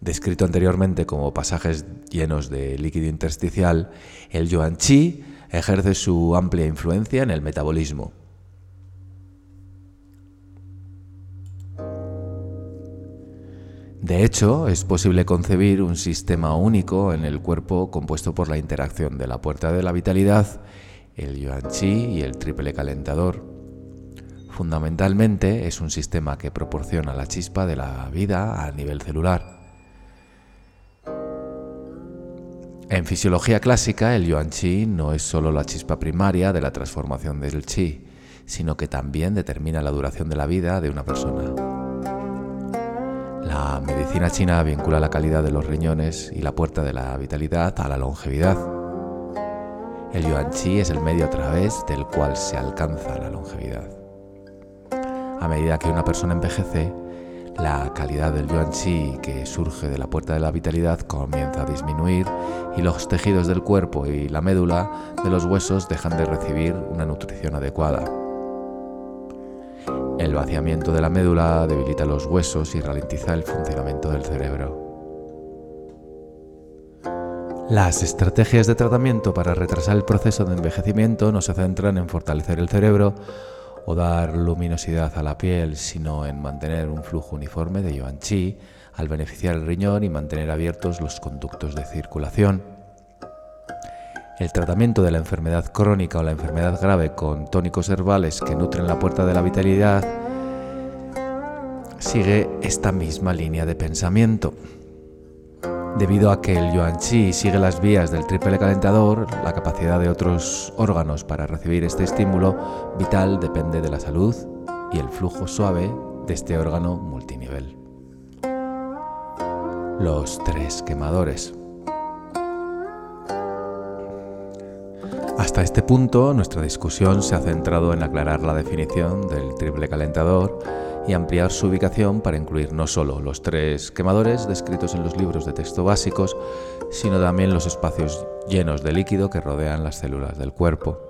descrito anteriormente como pasajes llenos de líquido intersticial, el yuan chi ejerce su amplia influencia en el metabolismo. De hecho, es posible concebir un sistema único en el cuerpo compuesto por la interacción de la puerta de la vitalidad, el yuan chi y el triple calentador. Fundamentalmente es un sistema que proporciona la chispa de la vida a nivel celular. En fisiología clásica, el yuan chi no es solo la chispa primaria de la transformación del chi, sino que también determina la duración de la vida de una persona. La medicina china vincula la calidad de los riñones y la puerta de la vitalidad a la longevidad. El yuan chi es el medio a través del cual se alcanza la longevidad. A medida que una persona envejece, la calidad del yuan chi que surge de la puerta de la vitalidad comienza a disminuir y los tejidos del cuerpo y la médula de los huesos dejan de recibir una nutrición adecuada. El vaciamiento de la médula debilita los huesos y ralentiza el funcionamiento del cerebro. Las estrategias de tratamiento para retrasar el proceso de envejecimiento no se centran en fortalecer el cerebro o dar luminosidad a la piel, sino en mantener un flujo uniforme de yuan chi al beneficiar el riñón y mantener abiertos los conductos de circulación. El tratamiento de la enfermedad crónica o la enfermedad grave con tónicos herbales que nutren la puerta de la vitalidad sigue esta misma línea de pensamiento. Debido a que el yuan chi sigue las vías del triple calentador, la capacidad de otros órganos para recibir este estímulo vital depende de la salud y el flujo suave de este órgano multinivel. Los tres quemadores. Hasta este punto, nuestra discusión se ha centrado en aclarar la definición del triple calentador y ampliar su ubicación para incluir no solo los tres quemadores descritos en los libros de texto básicos, sino también los espacios llenos de líquido que rodean las células del cuerpo.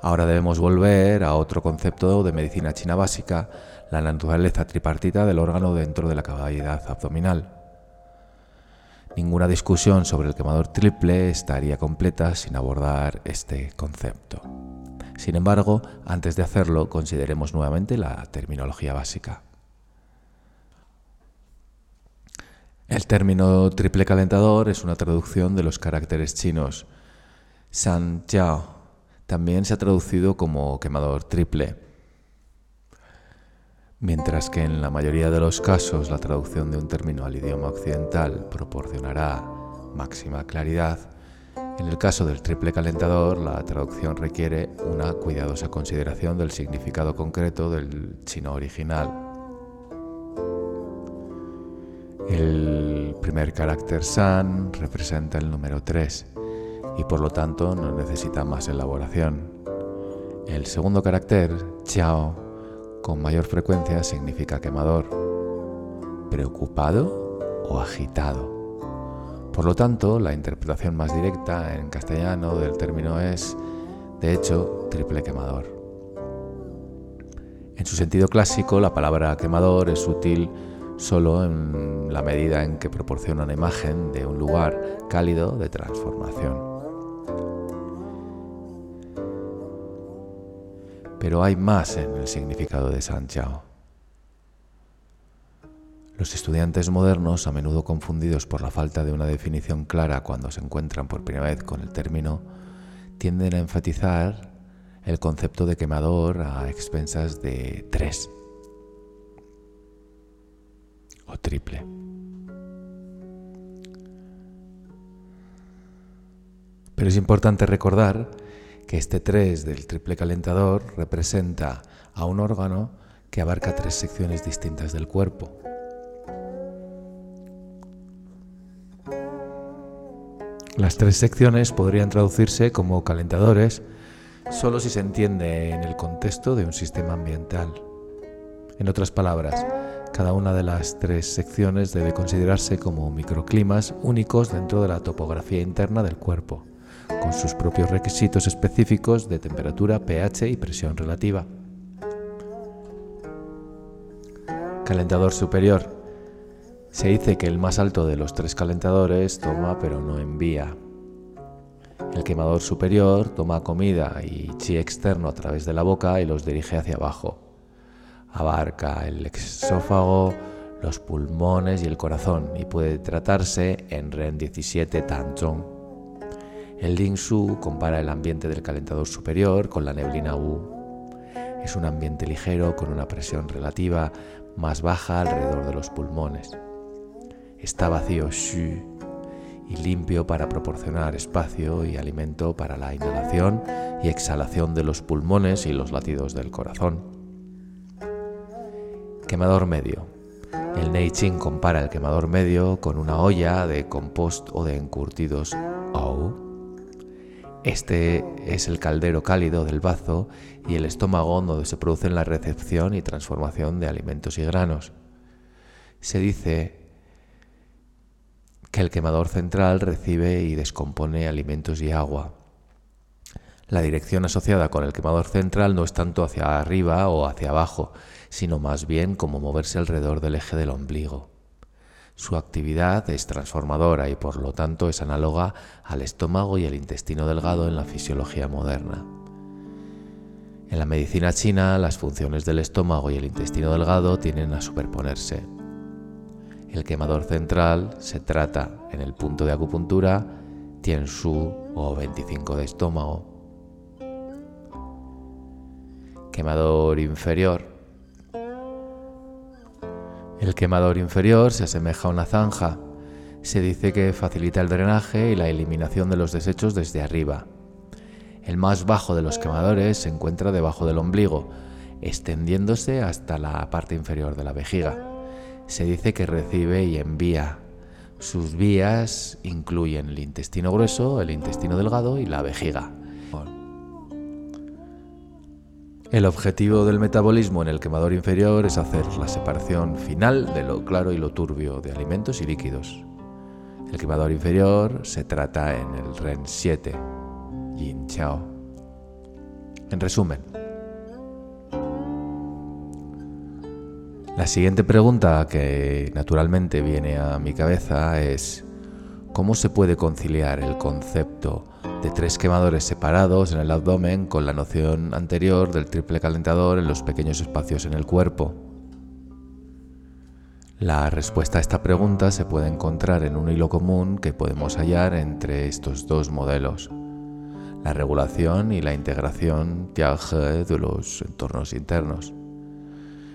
Ahora debemos volver a otro concepto de medicina china básica, la naturaleza tripartita del órgano dentro de la cavidad abdominal. Ninguna discusión sobre el quemador triple estaría completa sin abordar este concepto. Sin embargo, antes de hacerlo, consideremos nuevamente la terminología básica. El término triple calentador es una traducción de los caracteres chinos San Jiao. También se ha traducido como quemador triple. Mientras que en la mayoría de los casos la traducción de un término al idioma occidental proporcionará máxima claridad, en el caso del triple calentador la traducción requiere una cuidadosa consideración del significado concreto del chino original. El primer carácter san representa el número 3 y por lo tanto no necesita más elaboración. El segundo carácter, chao, con mayor frecuencia significa quemador, preocupado o agitado. Por lo tanto, la interpretación más directa en castellano del término es, de hecho, triple quemador. En su sentido clásico, la palabra quemador es útil solo en la medida en que proporciona una imagen de un lugar cálido de transformación. pero hay más en el significado de San Chao. Los estudiantes modernos, a menudo confundidos por la falta de una definición clara cuando se encuentran por primera vez con el término, tienden a enfatizar el concepto de quemador a expensas de tres o triple. Pero es importante recordar que este 3 del triple calentador representa a un órgano que abarca tres secciones distintas del cuerpo. Las tres secciones podrían traducirse como calentadores solo si se entiende en el contexto de un sistema ambiental. En otras palabras, cada una de las tres secciones debe considerarse como microclimas únicos dentro de la topografía interna del cuerpo con sus propios requisitos específicos de temperatura, pH y presión relativa. Calentador superior. Se dice que el más alto de los tres calentadores toma pero no envía. El quemador superior toma comida y chi externo a través de la boca y los dirige hacia abajo. Abarca el exófago, los pulmones y el corazón y puede tratarse en REN 17 Tanzong. El Ling Su compara el ambiente del calentador superior con la neblina Wu. Es un ambiente ligero con una presión relativa más baja alrededor de los pulmones. Está vacío Xu y limpio para proporcionar espacio y alimento para la inhalación y exhalación de los pulmones y los latidos del corazón. Quemador medio. El Nei Ching compara el quemador medio con una olla de compost o de encurtidos Ou este es el caldero cálido del bazo y el estómago donde se producen la recepción y transformación de alimentos y granos. Se dice que el quemador central recibe y descompone alimentos y agua. La dirección asociada con el quemador central no es tanto hacia arriba o hacia abajo, sino más bien como moverse alrededor del eje del ombligo. Su actividad es transformadora y por lo tanto es análoga al estómago y el intestino delgado en la fisiología moderna. En la medicina china, las funciones del estómago y el intestino delgado tienen a superponerse. El quemador central se trata en el punto de acupuntura Tien Shu o 25 de estómago. Quemador inferior. El quemador inferior se asemeja a una zanja. Se dice que facilita el drenaje y la eliminación de los desechos desde arriba. El más bajo de los quemadores se encuentra debajo del ombligo, extendiéndose hasta la parte inferior de la vejiga. Se dice que recibe y envía. Sus vías incluyen el intestino grueso, el intestino delgado y la vejiga. El objetivo del metabolismo en el quemador inferior es hacer la separación final de lo claro y lo turbio de alimentos y líquidos. El quemador inferior se trata en el REN 7, Yin Chao. En resumen, la siguiente pregunta que naturalmente viene a mi cabeza es ¿cómo se puede conciliar el concepto de tres quemadores separados en el abdomen con la noción anterior del triple calentador en los pequeños espacios en el cuerpo? La respuesta a esta pregunta se puede encontrar en un hilo común que podemos hallar entre estos dos modelos la regulación y la integración de los entornos internos.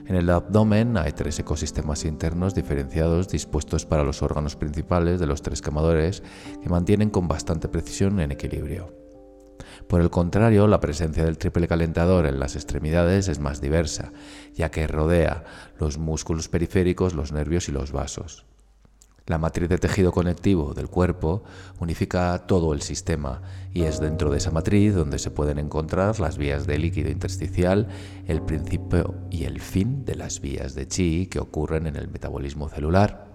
En el abdomen hay tres ecosistemas internos diferenciados dispuestos para los órganos principales de los tres quemadores que mantienen con bastante precisión en equilibrio. Por el contrario, la presencia del triple calentador en las extremidades es más diversa, ya que rodea los músculos periféricos, los nervios y los vasos. La matriz de tejido conectivo del cuerpo unifica todo el sistema y es dentro de esa matriz donde se pueden encontrar las vías de líquido intersticial, el principio y el fin de las vías de chi que ocurren en el metabolismo celular.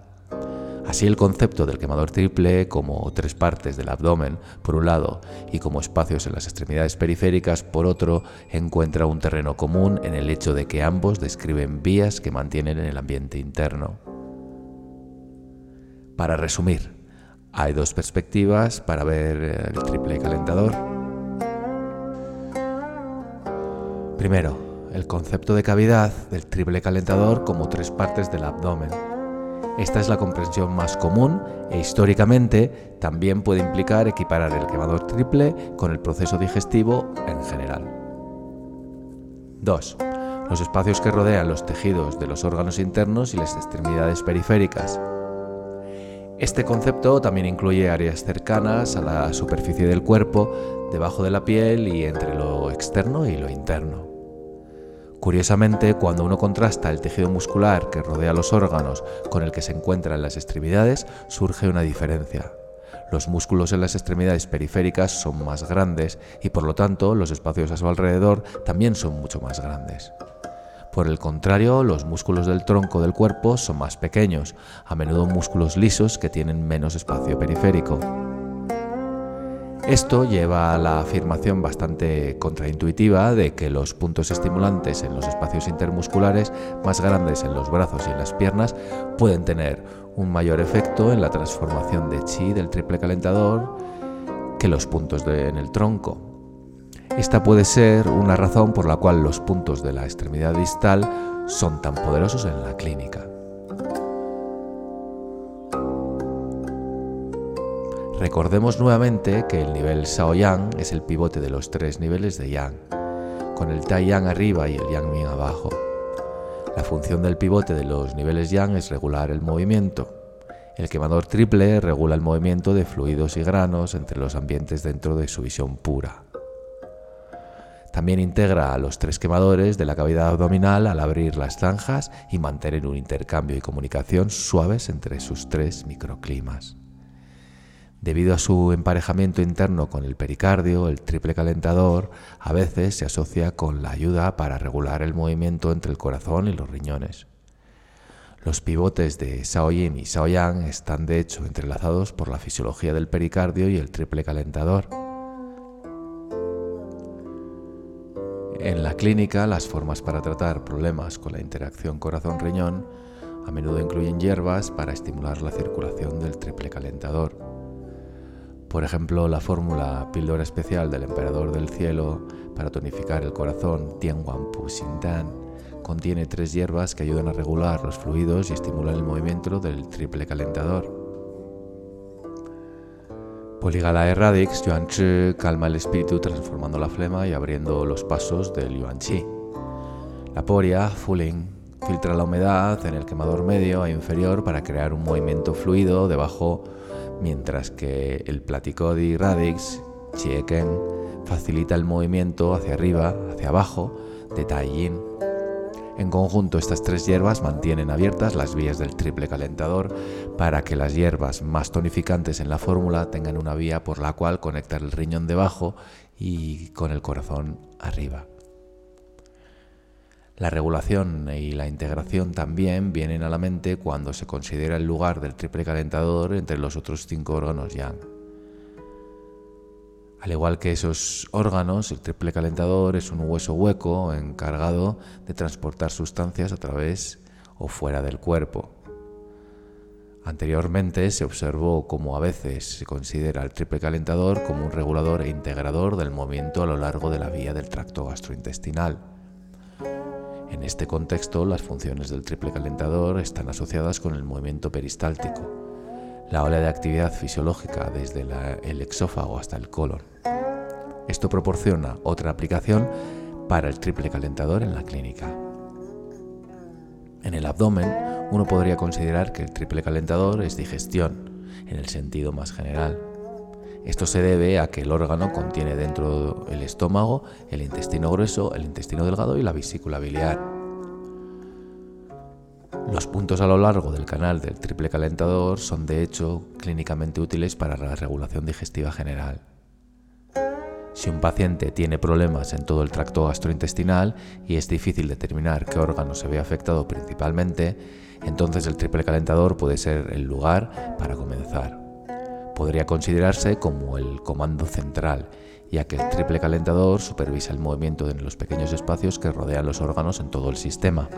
Así el concepto del quemador triple como tres partes del abdomen, por un lado, y como espacios en las extremidades periféricas, por otro, encuentra un terreno común en el hecho de que ambos describen vías que mantienen en el ambiente interno. Para resumir, hay dos perspectivas para ver eh, el triple calentador. Primero, el concepto de cavidad del triple calentador como tres partes del abdomen. Esta es la comprensión más común e históricamente también puede implicar equiparar el quemador triple con el proceso digestivo en general. 2. Los espacios que rodean los tejidos de los órganos internos y las extremidades periféricas. Este concepto también incluye áreas cercanas a la superficie del cuerpo, debajo de la piel y entre lo externo y lo interno. Curiosamente, cuando uno contrasta el tejido muscular que rodea los órganos con el que se encuentra en las extremidades, surge una diferencia. Los músculos en las extremidades periféricas son más grandes y por lo tanto los espacios a su alrededor también son mucho más grandes. Por el contrario, los músculos del tronco del cuerpo son más pequeños, a menudo músculos lisos que tienen menos espacio periférico. Esto lleva a la afirmación bastante contraintuitiva de que los puntos estimulantes en los espacios intermusculares más grandes en los brazos y en las piernas pueden tener un mayor efecto en la transformación de chi del triple calentador que los puntos en el tronco. Esta puede ser una razón por la cual los puntos de la extremidad distal son tan poderosos en la clínica. Recordemos nuevamente que el nivel Yang es el pivote de los tres niveles de Yang, con el Tai Yang arriba y el Yang Ming abajo. La función del pivote de los niveles Yang es regular el movimiento. El quemador triple regula el movimiento de fluidos y granos entre los ambientes dentro de su visión pura. También integra a los tres quemadores de la cavidad abdominal al abrir las zanjas y mantener un intercambio y comunicación suaves entre sus tres microclimas. Debido a su emparejamiento interno con el pericardio, el triple calentador a veces se asocia con la ayuda para regular el movimiento entre el corazón y los riñones. Los pivotes de Yin y Yang están de hecho entrelazados por la fisiología del pericardio y el triple calentador. En la clínica, las formas para tratar problemas con la interacción corazón-riñón a menudo incluyen hierbas para estimular la circulación del triple calentador. Por ejemplo, la fórmula píldora especial del emperador del cielo para tonificar el corazón, Pu Dan, contiene tres hierbas que ayudan a regular los fluidos y estimulan el movimiento del triple calentador. Poligala de Radix, Yuan Chi calma el espíritu transformando la flema y abriendo los pasos del Yuan Chi. La poria, Fuling, filtra la humedad en el quemador medio e inferior para crear un movimiento fluido debajo, mientras que el Platicodi Radix, Chieken, facilita el movimiento hacia arriba, hacia abajo de Tai Yin. En conjunto, estas tres hierbas mantienen abiertas las vías del triple calentador para que las hierbas más tonificantes en la fórmula tengan una vía por la cual conectar el riñón debajo y con el corazón arriba. La regulación y la integración también vienen a la mente cuando se considera el lugar del triple calentador entre los otros cinco órganos yang. Al igual que esos órganos, el triple calentador es un hueso hueco encargado de transportar sustancias a través o fuera del cuerpo. Anteriormente se observó cómo a veces se considera el triple calentador como un regulador e integrador del movimiento a lo largo de la vía del tracto gastrointestinal. En este contexto, las funciones del triple calentador están asociadas con el movimiento peristáltico, la ola de actividad fisiológica desde el exófago hasta el colon. Esto proporciona otra aplicación para el triple calentador en la clínica. En el abdomen, uno podría considerar que el triple calentador es digestión, en el sentido más general. Esto se debe a que el órgano contiene dentro el estómago, el intestino grueso, el intestino delgado y la vesícula biliar. Los puntos a lo largo del canal del triple calentador son de hecho clínicamente útiles para la regulación digestiva general. Si un paciente tiene problemas en todo el tracto gastrointestinal y es difícil determinar qué órgano se ve afectado principalmente, entonces el triple calentador puede ser el lugar para comenzar. Podría considerarse como el comando central, ya que el triple calentador supervisa el movimiento en los pequeños espacios que rodean los órganos en todo el sistema.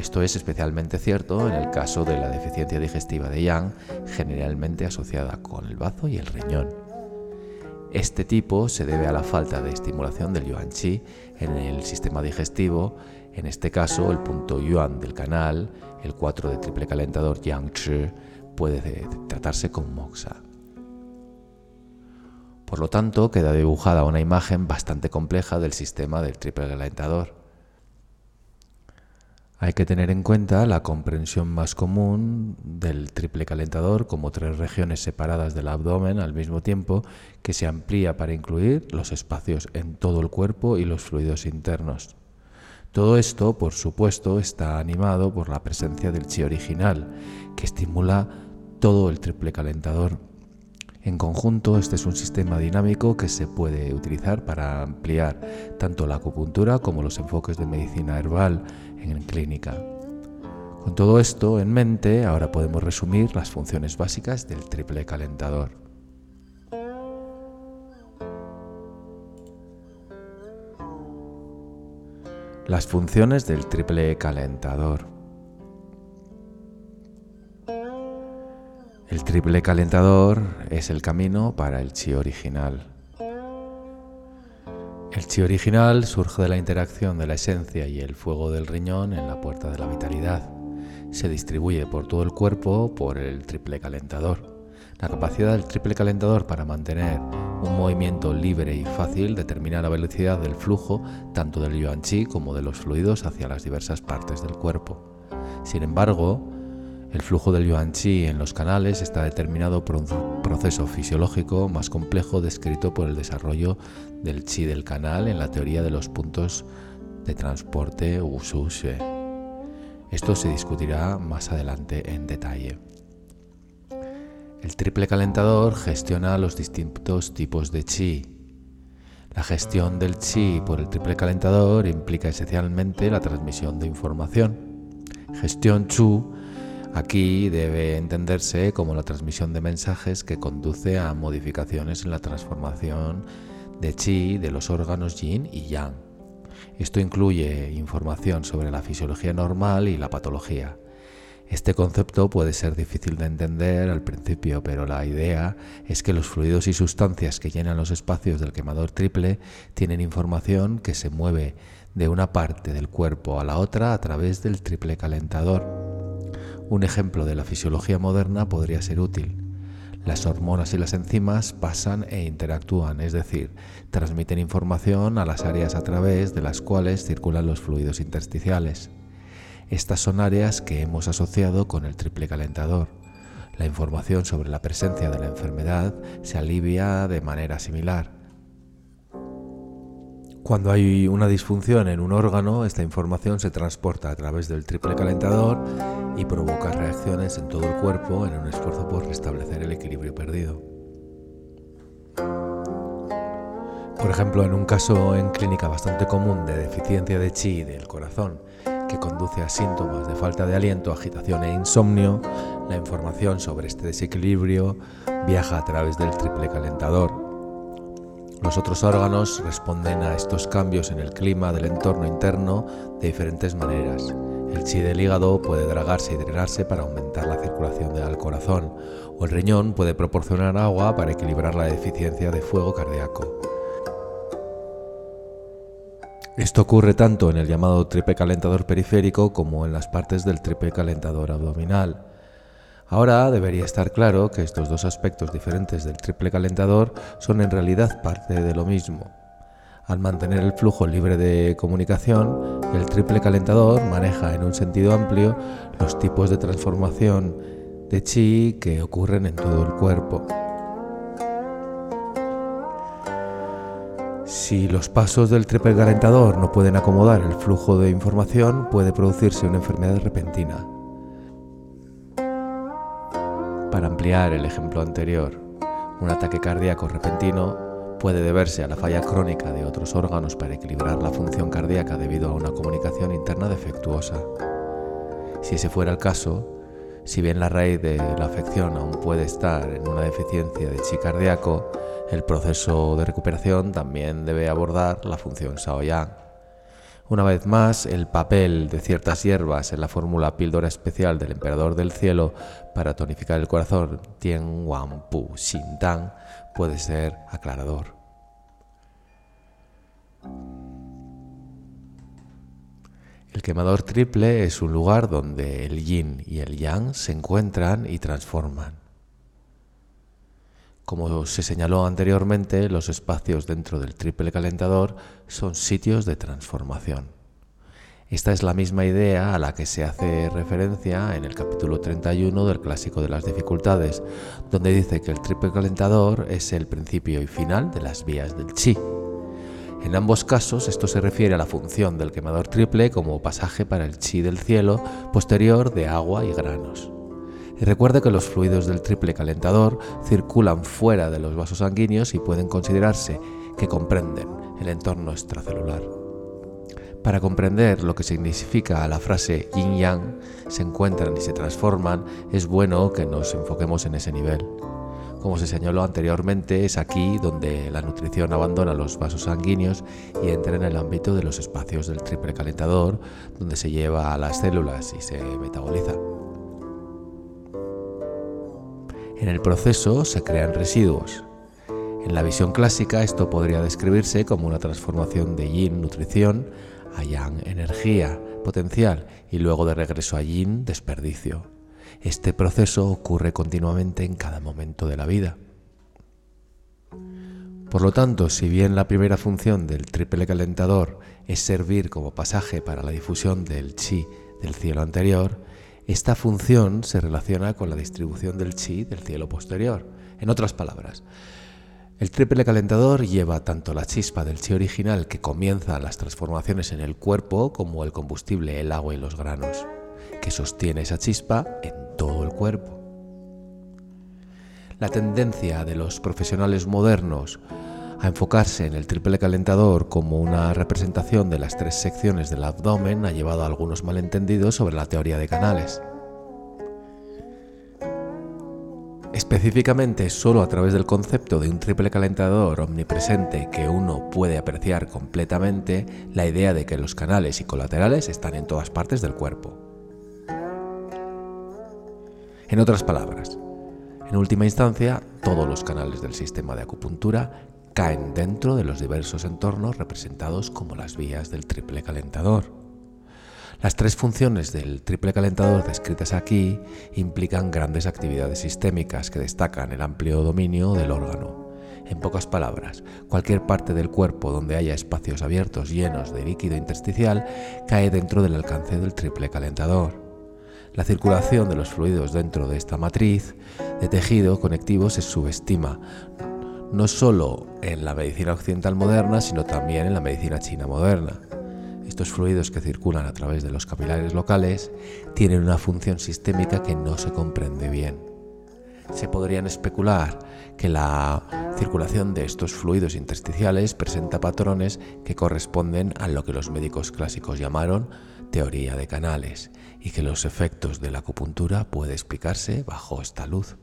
Esto es especialmente cierto en el caso de la deficiencia digestiva de Yang, generalmente asociada con el bazo y el riñón. Este tipo se debe a la falta de estimulación del yuan qi en el sistema digestivo, en este caso el punto yuan del canal, el 4 de triple calentador yang chi, puede tratarse con moxa. Por lo tanto, queda dibujada una imagen bastante compleja del sistema del triple calentador. Hay que tener en cuenta la comprensión más común del triple calentador como tres regiones separadas del abdomen al mismo tiempo que se amplía para incluir los espacios en todo el cuerpo y los fluidos internos. Todo esto, por supuesto, está animado por la presencia del chi original, que estimula todo el triple calentador. En conjunto, este es un sistema dinámico que se puede utilizar para ampliar tanto la acupuntura como los enfoques de medicina herbal en clínica. Con todo esto en mente, ahora podemos resumir las funciones básicas del triple calentador. Las funciones del triple calentador. El triple calentador es el camino para el chi original. El chi original surge de la interacción de la esencia y el fuego del riñón en la puerta de la vitalidad. Se distribuye por todo el cuerpo por el triple calentador. La capacidad del triple calentador para mantener un movimiento libre y fácil determina la velocidad del flujo tanto del yuan chi como de los fluidos hacia las diversas partes del cuerpo. Sin embargo, el flujo del yuan chi en los canales está determinado por un proceso fisiológico más complejo descrito por el desarrollo del chi del canal en la teoría de los puntos de transporte Usushe. Esto se discutirá más adelante en detalle. El triple calentador gestiona los distintos tipos de chi. La gestión del chi por el triple calentador implica esencialmente la transmisión de información. Gestión chu Aquí debe entenderse como la transmisión de mensajes que conduce a modificaciones en la transformación de chi de los órganos yin y yang. Esto incluye información sobre la fisiología normal y la patología. Este concepto puede ser difícil de entender al principio, pero la idea es que los fluidos y sustancias que llenan los espacios del quemador triple tienen información que se mueve de una parte del cuerpo a la otra a través del triple calentador. Un ejemplo de la fisiología moderna podría ser útil. Las hormonas y las enzimas pasan e interactúan, es decir, transmiten información a las áreas a través de las cuales circulan los fluidos intersticiales. Estas son áreas que hemos asociado con el triple calentador. La información sobre la presencia de la enfermedad se alivia de manera similar. Cuando hay una disfunción en un órgano, esta información se transporta a través del triple calentador y provoca reacciones en todo el cuerpo en un esfuerzo por restablecer el equilibrio perdido. Por ejemplo, en un caso en clínica bastante común de deficiencia de chi del corazón, que conduce a síntomas de falta de aliento, agitación e insomnio, la información sobre este desequilibrio viaja a través del triple calentador los otros órganos responden a estos cambios en el clima del entorno interno de diferentes maneras. El chi del hígado puede dragarse y drenarse para aumentar la circulación del corazón, o el riñón puede proporcionar agua para equilibrar la deficiencia de fuego cardíaco. Esto ocurre tanto en el llamado triple calentador periférico como en las partes del triple calentador abdominal. Ahora debería estar claro que estos dos aspectos diferentes del triple calentador son en realidad parte de lo mismo. Al mantener el flujo libre de comunicación, el triple calentador maneja en un sentido amplio los tipos de transformación de chi que ocurren en todo el cuerpo. Si los pasos del triple calentador no pueden acomodar el flujo de información, puede producirse una enfermedad repentina. Para ampliar el ejemplo anterior, un ataque cardíaco repentino puede deberse a la falla crónica de otros órganos para equilibrar la función cardíaca debido a una comunicación interna defectuosa. Si ese fuera el caso, si bien la raíz de la afección aún puede estar en una deficiencia de chi cardíaco, el proceso de recuperación también debe abordar la función Shaoyang. Una vez más, el papel de ciertas hierbas en la fórmula píldora especial del Emperador del Cielo para tonificar el corazón, Tien Wan Pu Tang, puede ser aclarador. El quemador triple es un lugar donde el yin y el yang se encuentran y transforman. Como se señaló anteriormente, los espacios dentro del triple calentador son sitios de transformación. Esta es la misma idea a la que se hace referencia en el capítulo 31 del Clásico de las Dificultades, donde dice que el triple calentador es el principio y final de las vías del chi. En ambos casos esto se refiere a la función del quemador triple como pasaje para el chi del cielo posterior de agua y granos. Y recuerde que los fluidos del triple calentador circulan fuera de los vasos sanguíneos y pueden considerarse que comprenden el entorno extracelular. Para comprender lo que significa la frase yin-yang, se encuentran y se transforman, es bueno que nos enfoquemos en ese nivel. Como se señaló anteriormente, es aquí donde la nutrición abandona los vasos sanguíneos y entra en el ámbito de los espacios del triple calentador, donde se lleva a las células y se metaboliza. En el proceso se crean residuos. En la visión clásica esto podría describirse como una transformación de yin nutrición a yang energía potencial y luego de regreso a yin desperdicio. Este proceso ocurre continuamente en cada momento de la vida. Por lo tanto, si bien la primera función del triple calentador es servir como pasaje para la difusión del chi del cielo anterior, esta función se relaciona con la distribución del chi del cielo posterior. En otras palabras, el triple calentador lleva tanto la chispa del chi original que comienza las transformaciones en el cuerpo como el combustible, el agua y los granos, que sostiene esa chispa en todo el cuerpo. La tendencia de los profesionales modernos a enfocarse en el triple calentador como una representación de las tres secciones del abdomen ha llevado a algunos malentendidos sobre la teoría de canales. Específicamente, solo a través del concepto de un triple calentador omnipresente que uno puede apreciar completamente la idea de que los canales y colaterales están en todas partes del cuerpo. En otras palabras, en última instancia, todos los canales del sistema de acupuntura caen dentro de los diversos entornos representados como las vías del triple calentador. Las tres funciones del triple calentador descritas aquí implican grandes actividades sistémicas que destacan el amplio dominio del órgano. En pocas palabras, cualquier parte del cuerpo donde haya espacios abiertos llenos de líquido intersticial cae dentro del alcance del triple calentador. La circulación de los fluidos dentro de esta matriz de tejido conectivo se subestima, no solo en la medicina occidental moderna, sino también en la medicina china moderna. Estos fluidos que circulan a través de los capilares locales tienen una función sistémica que no se comprende bien. Se podrían especular que la circulación de estos fluidos intersticiales presenta patrones que corresponden a lo que los médicos clásicos llamaron teoría de canales y que los efectos de la acupuntura puede explicarse bajo esta luz.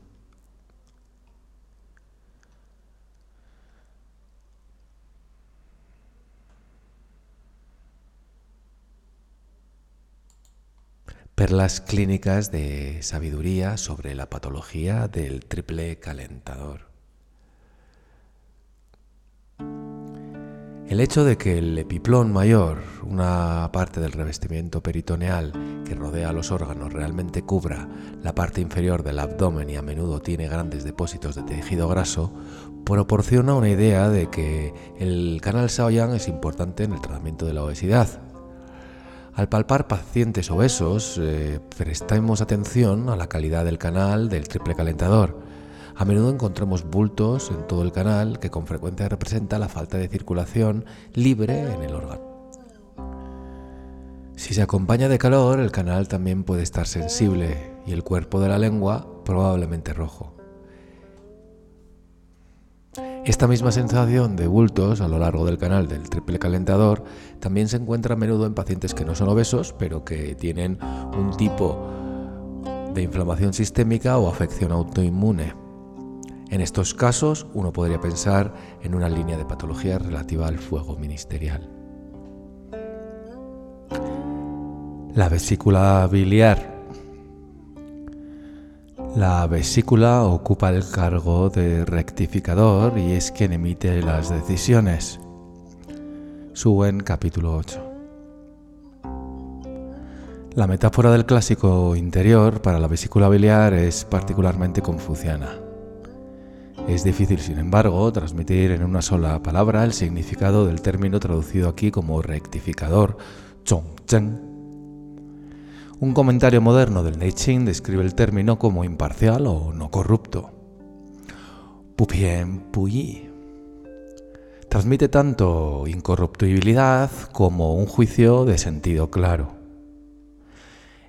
Perlas clínicas de sabiduría sobre la patología del triple calentador. El hecho de que el epiplón mayor, una parte del revestimiento peritoneal que rodea los órganos, realmente cubra la parte inferior del abdomen y a menudo tiene grandes depósitos de tejido graso, proporciona una idea de que el canal Shaoyang es importante en el tratamiento de la obesidad al palpar pacientes obesos, eh, prestemos atención a la calidad del canal del triple calentador. A menudo encontramos bultos en todo el canal que con frecuencia representa la falta de circulación libre en el órgano. Si se acompaña de calor, el canal también puede estar sensible y el cuerpo de la lengua probablemente rojo. Esta misma sensación de bultos a lo largo del canal del triple calentador también se encuentra a menudo en pacientes que no son obesos, pero que tienen un tipo de inflamación sistémica o afección autoinmune. En estos casos, uno podría pensar en una línea de patología relativa al fuego ministerial. La vesícula biliar la vesícula ocupa el cargo de rectificador y es quien emite las decisiones. Suben capítulo 8. La metáfora del clásico interior para la vesícula biliar es particularmente confuciana. Es difícil, sin embargo, transmitir en una sola palabra el significado del término traducido aquí como rectificador, zhongzheng un comentario moderno del Neiching describe el término como imparcial o no corrupto. Pupien Puyi transmite tanto incorruptibilidad como un juicio de sentido claro.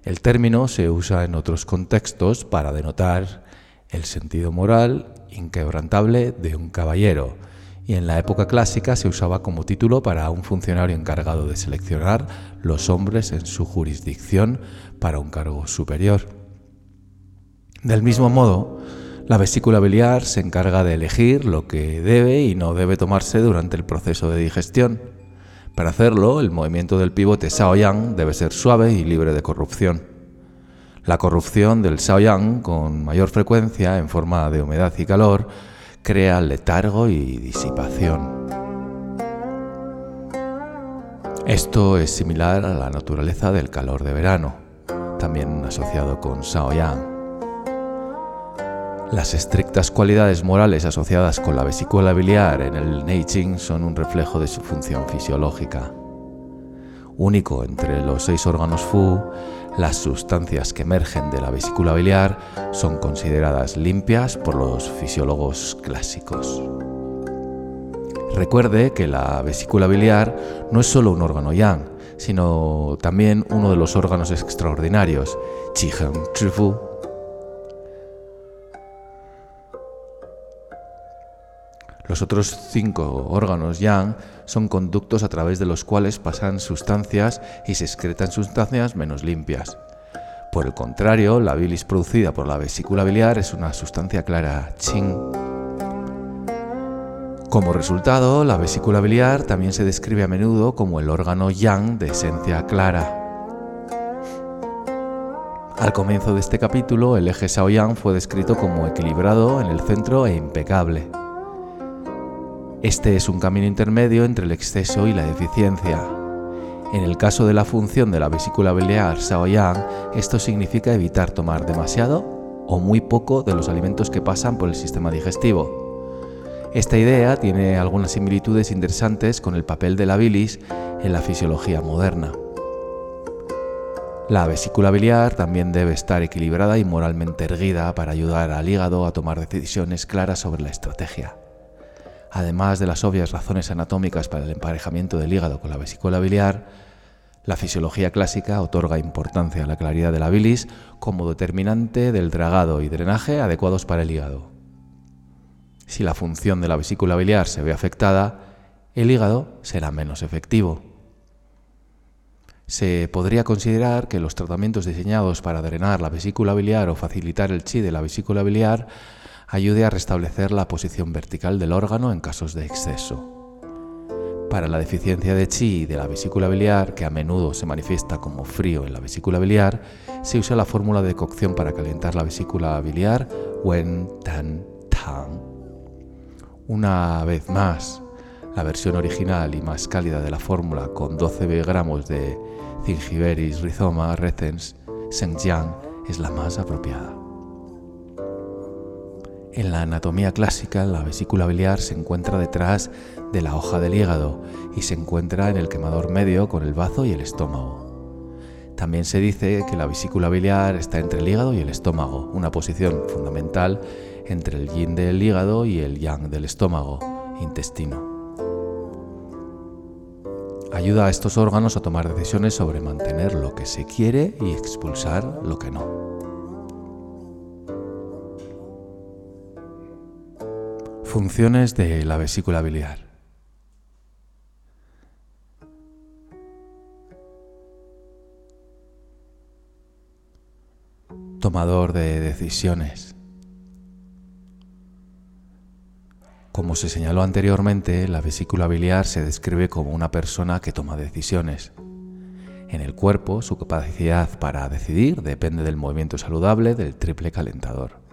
El término se usa en otros contextos para denotar el sentido moral inquebrantable de un caballero, y en la época clásica se usaba como título para un funcionario encargado de seleccionar los hombres en su jurisdicción para un cargo superior. Del mismo modo, la vesícula biliar se encarga de elegir lo que debe y no debe tomarse durante el proceso de digestión. Para hacerlo, el movimiento del pivote Shaoyang debe ser suave y libre de corrupción. La corrupción del Shaoyang, con mayor frecuencia en forma de humedad y calor, crea letargo y disipación. Esto es similar a la naturaleza del calor de verano, también asociado con Shaoyang. Las estrictas cualidades morales asociadas con la vesícula biliar en el Neijing son un reflejo de su función fisiológica. Único entre los seis órganos Fu, las sustancias que emergen de la vesícula biliar son consideradas limpias por los fisiólogos clásicos. Recuerde que la vesícula biliar no es solo un órgano yang, sino también uno de los órganos extraordinarios, Qiheng Zhifu. Los otros cinco órganos yang son conductos a través de los cuales pasan sustancias y se excretan sustancias menos limpias. Por el contrario, la bilis producida por la vesícula biliar es una sustancia clara, ching. Como resultado, la vesícula biliar también se describe a menudo como el órgano yang de esencia clara. Al comienzo de este capítulo, el eje Shaoyang fue descrito como equilibrado en el centro e impecable. Este es un camino intermedio entre el exceso y la deficiencia. En el caso de la función de la vesícula biliar Shaoyang, esto significa evitar tomar demasiado o muy poco de los alimentos que pasan por el sistema digestivo. Esta idea tiene algunas similitudes interesantes con el papel de la bilis en la fisiología moderna. La vesícula biliar también debe estar equilibrada y moralmente erguida para ayudar al hígado a tomar decisiones claras sobre la estrategia. Además de las obvias razones anatómicas para el emparejamiento del hígado con la vesícula biliar, la fisiología clásica otorga importancia a la claridad de la bilis como determinante del dragado y drenaje adecuados para el hígado. Si la función de la vesícula biliar se ve afectada, el hígado será menos efectivo. Se podría considerar que los tratamientos diseñados para drenar la vesícula biliar o facilitar el chi de la vesícula biliar ayude a restablecer la posición vertical del órgano en casos de exceso. Para la deficiencia de chi de la vesícula biliar, que a menudo se manifiesta como frío en la vesícula biliar, se usa la fórmula de cocción para calentar la vesícula biliar Wen Tan Tang. Una vez más, la versión original y más cálida de la fórmula con 12 gramos de Zingiberis rhizoma recens Shengjiang es la más apropiada. En la anatomía clásica, la vesícula biliar se encuentra detrás de la hoja del hígado y se encuentra en el quemador medio con el bazo y el estómago. También se dice que la vesícula biliar está entre el hígado y el estómago, una posición fundamental entre el yin del hígado y el yang del estómago, intestino ayuda a estos órganos a tomar decisiones sobre mantener lo que se quiere y expulsar lo que no. Funciones de la vesícula biliar. Tomador de decisiones. Como se señaló anteriormente, la vesícula biliar se describe como una persona que toma decisiones. En el cuerpo, su capacidad para decidir depende del movimiento saludable del triple calentador.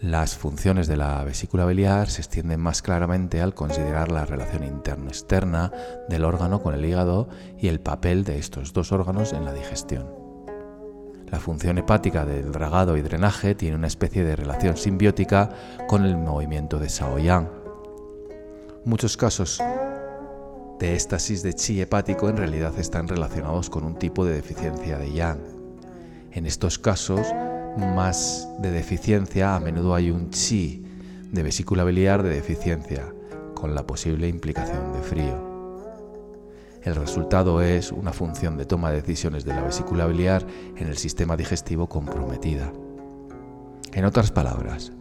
Las funciones de la vesícula biliar se extienden más claramente al considerar la relación interno-externa del órgano con el hígado y el papel de estos dos órganos en la digestión. La función hepática del dragado y drenaje tiene una especie de relación simbiótica con el movimiento de Shaoyang. Muchos casos de éstasis de chi hepático en realidad están relacionados con un tipo de deficiencia de yang. En estos casos, más de deficiencia, a menudo hay un chi de vesícula biliar de deficiencia, con la posible implicación de frío. El resultado es una función de toma de decisiones de la vesícula biliar en el sistema digestivo comprometida. En otras palabras,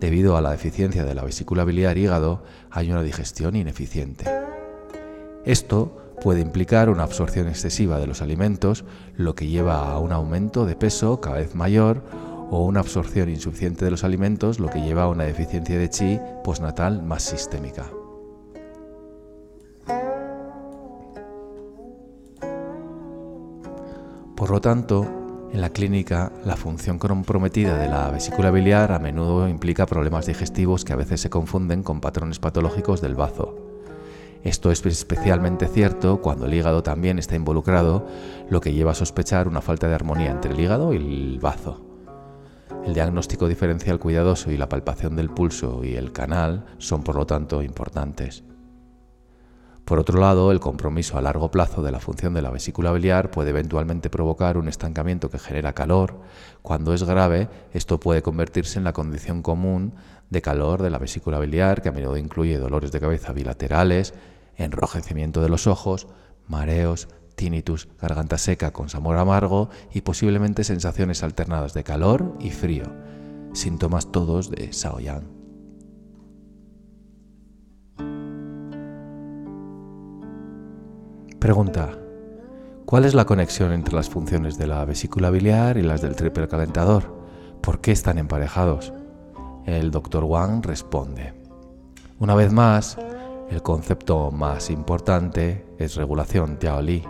debido a la deficiencia de la vesícula biliar hígado, hay una digestión ineficiente. Esto puede implicar una absorción excesiva de los alimentos, lo que lleva a un aumento de peso cada vez mayor, o una absorción insuficiente de los alimentos, lo que lleva a una deficiencia de chi postnatal más sistémica. Por lo tanto, en la clínica, la función comprometida de la vesícula biliar a menudo implica problemas digestivos que a veces se confunden con patrones patológicos del bazo. Esto es especialmente cierto cuando el hígado también está involucrado, lo que lleva a sospechar una falta de armonía entre el hígado y el bazo. El diagnóstico diferencial cuidadoso y la palpación del pulso y el canal son por lo tanto importantes. Por otro lado, el compromiso a largo plazo de la función de la vesícula biliar puede eventualmente provocar un estancamiento que genera calor. Cuando es grave, esto puede convertirse en la condición común de calor de la vesícula biliar, que a menudo incluye dolores de cabeza bilaterales, enrojecimiento de los ojos, mareos, tinnitus, garganta seca con sabor amargo y posiblemente sensaciones alternadas de calor y frío, síntomas todos de Shaoyang. Pregunta. ¿Cuál es la conexión entre las funciones de la vesícula biliar y las del triple calentador? ¿Por qué están emparejados? El doctor Wang responde. Una vez más, el concepto más importante es regulación Li.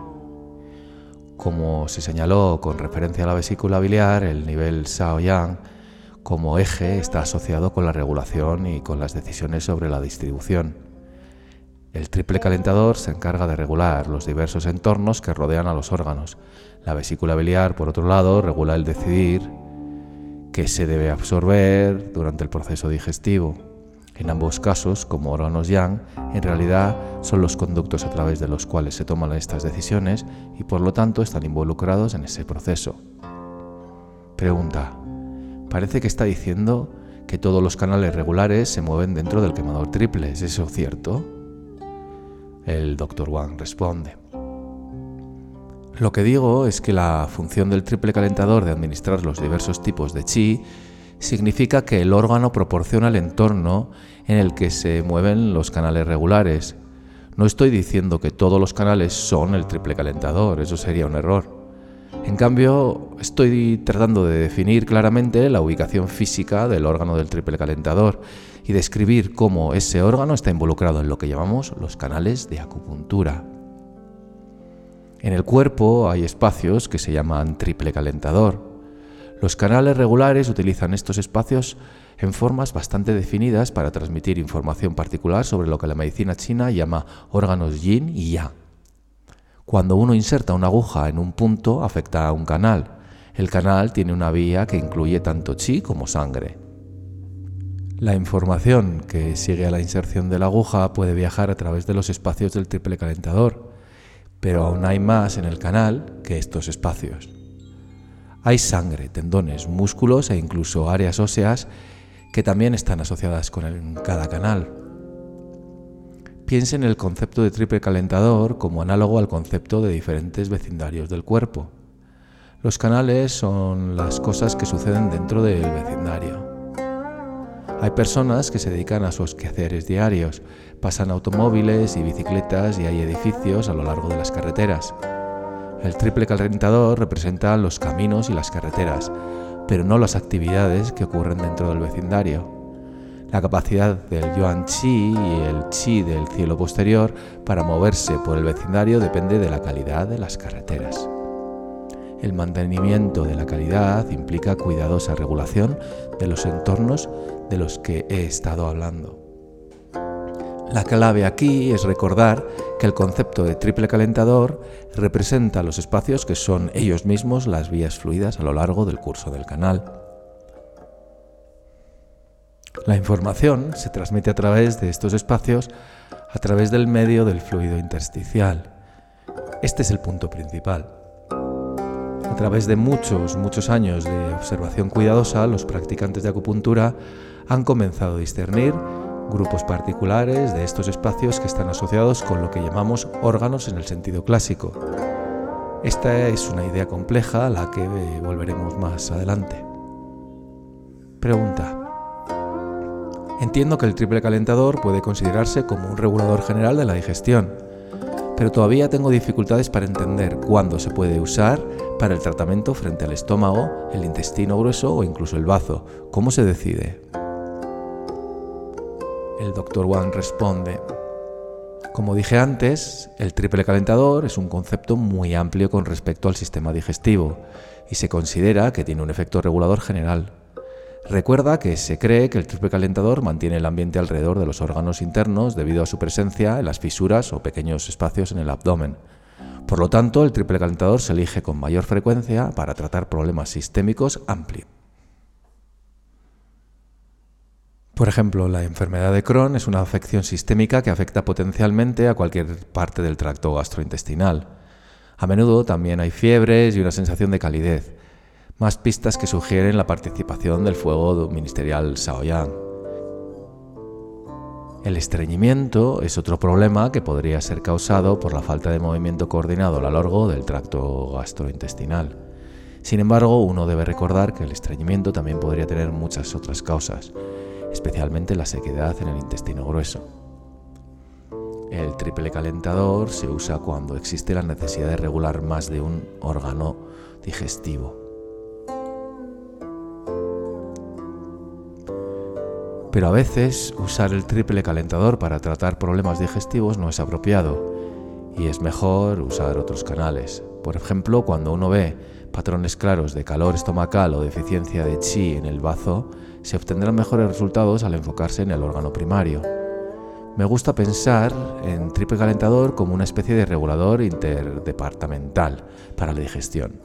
Como se señaló con referencia a la vesícula biliar, el nivel Shao-Yang como eje está asociado con la regulación y con las decisiones sobre la distribución. El triple calentador se encarga de regular los diversos entornos que rodean a los órganos. La vesícula biliar, por otro lado, regula el decidir qué se debe absorber durante el proceso digestivo. En ambos casos, como órganos yang, en realidad son los conductos a través de los cuales se toman estas decisiones y por lo tanto están involucrados en ese proceso. Pregunta. Parece que está diciendo que todos los canales regulares se mueven dentro del quemador triple. ¿Es eso cierto? El Dr. Wang responde. Lo que digo es que la función del triple calentador de administrar los diversos tipos de chi significa que el órgano proporciona el entorno en el que se mueven los canales regulares. No estoy diciendo que todos los canales son el triple calentador, eso sería un error. En cambio, estoy tratando de definir claramente la ubicación física del órgano del triple calentador y describir cómo ese órgano está involucrado en lo que llamamos los canales de acupuntura. En el cuerpo hay espacios que se llaman triple calentador. Los canales regulares utilizan estos espacios en formas bastante definidas para transmitir información particular sobre lo que la medicina china llama órganos yin y yang. Cuando uno inserta una aguja en un punto afecta a un canal. El canal tiene una vía que incluye tanto chi como sangre. La información que sigue a la inserción de la aguja puede viajar a través de los espacios del triple calentador pero aún hay más en el canal que estos espacios. Hay sangre, tendones, músculos e incluso áreas óseas que también están asociadas con cada canal. Piense en el concepto de triple calentador como análogo al concepto de diferentes vecindarios del cuerpo. Los canales son las cosas que suceden dentro del vecindario. Hay personas que se dedican a sus quehaceres diarios, pasan automóviles y bicicletas y hay edificios a lo largo de las carreteras. El triple calentador representa los caminos y las carreteras, pero no las actividades que ocurren dentro del vecindario. La capacidad del yuan chi y el chi del cielo posterior para moverse por el vecindario depende de la calidad de las carreteras. El mantenimiento de la calidad implica cuidadosa regulación de los entornos de los que he estado hablando. La clave aquí es recordar que el concepto de triple calentador representa los espacios que son ellos mismos las vías fluidas a lo largo del curso del canal. La información se transmite a través de estos espacios a través del medio del fluido intersticial. Este es el punto principal. A través de muchos, muchos años de observación cuidadosa, los practicantes de acupuntura han comenzado a discernir grupos particulares de estos espacios que están asociados con lo que llamamos órganos en el sentido clásico. Esta es una idea compleja a la que volveremos más adelante. Pregunta. Entiendo que el triple calentador puede considerarse como un regulador general de la digestión, pero todavía tengo dificultades para entender cuándo se puede usar para el tratamiento frente al estómago, el intestino grueso o incluso el bazo. ¿Cómo se decide? El doctor Wang responde, como dije antes, el triple calentador es un concepto muy amplio con respecto al sistema digestivo y se considera que tiene un efecto regulador general. Recuerda que se cree que el triple calentador mantiene el ambiente alrededor de los órganos internos debido a su presencia en las fisuras o pequeños espacios en el abdomen. Por lo tanto, el triple calentador se elige con mayor frecuencia para tratar problemas sistémicos amplios. Por ejemplo, la enfermedad de Crohn es una afección sistémica que afecta potencialmente a cualquier parte del tracto gastrointestinal. A menudo también hay fiebres y una sensación de calidez, más pistas que sugieren la participación del fuego ministerial Shaoyang. El estreñimiento es otro problema que podría ser causado por la falta de movimiento coordinado a lo largo del tracto gastrointestinal. Sin embargo, uno debe recordar que el estreñimiento también podría tener muchas otras causas, especialmente la sequedad en el intestino grueso. El triple calentador se usa cuando existe la necesidad de regular más de un órgano digestivo. pero a veces usar el triple calentador para tratar problemas digestivos no es apropiado y es mejor usar otros canales. Por ejemplo, cuando uno ve patrones claros de calor estomacal o deficiencia de chi en el bazo, se obtendrán mejores resultados al enfocarse en el órgano primario. Me gusta pensar en triple calentador como una especie de regulador interdepartamental para la digestión.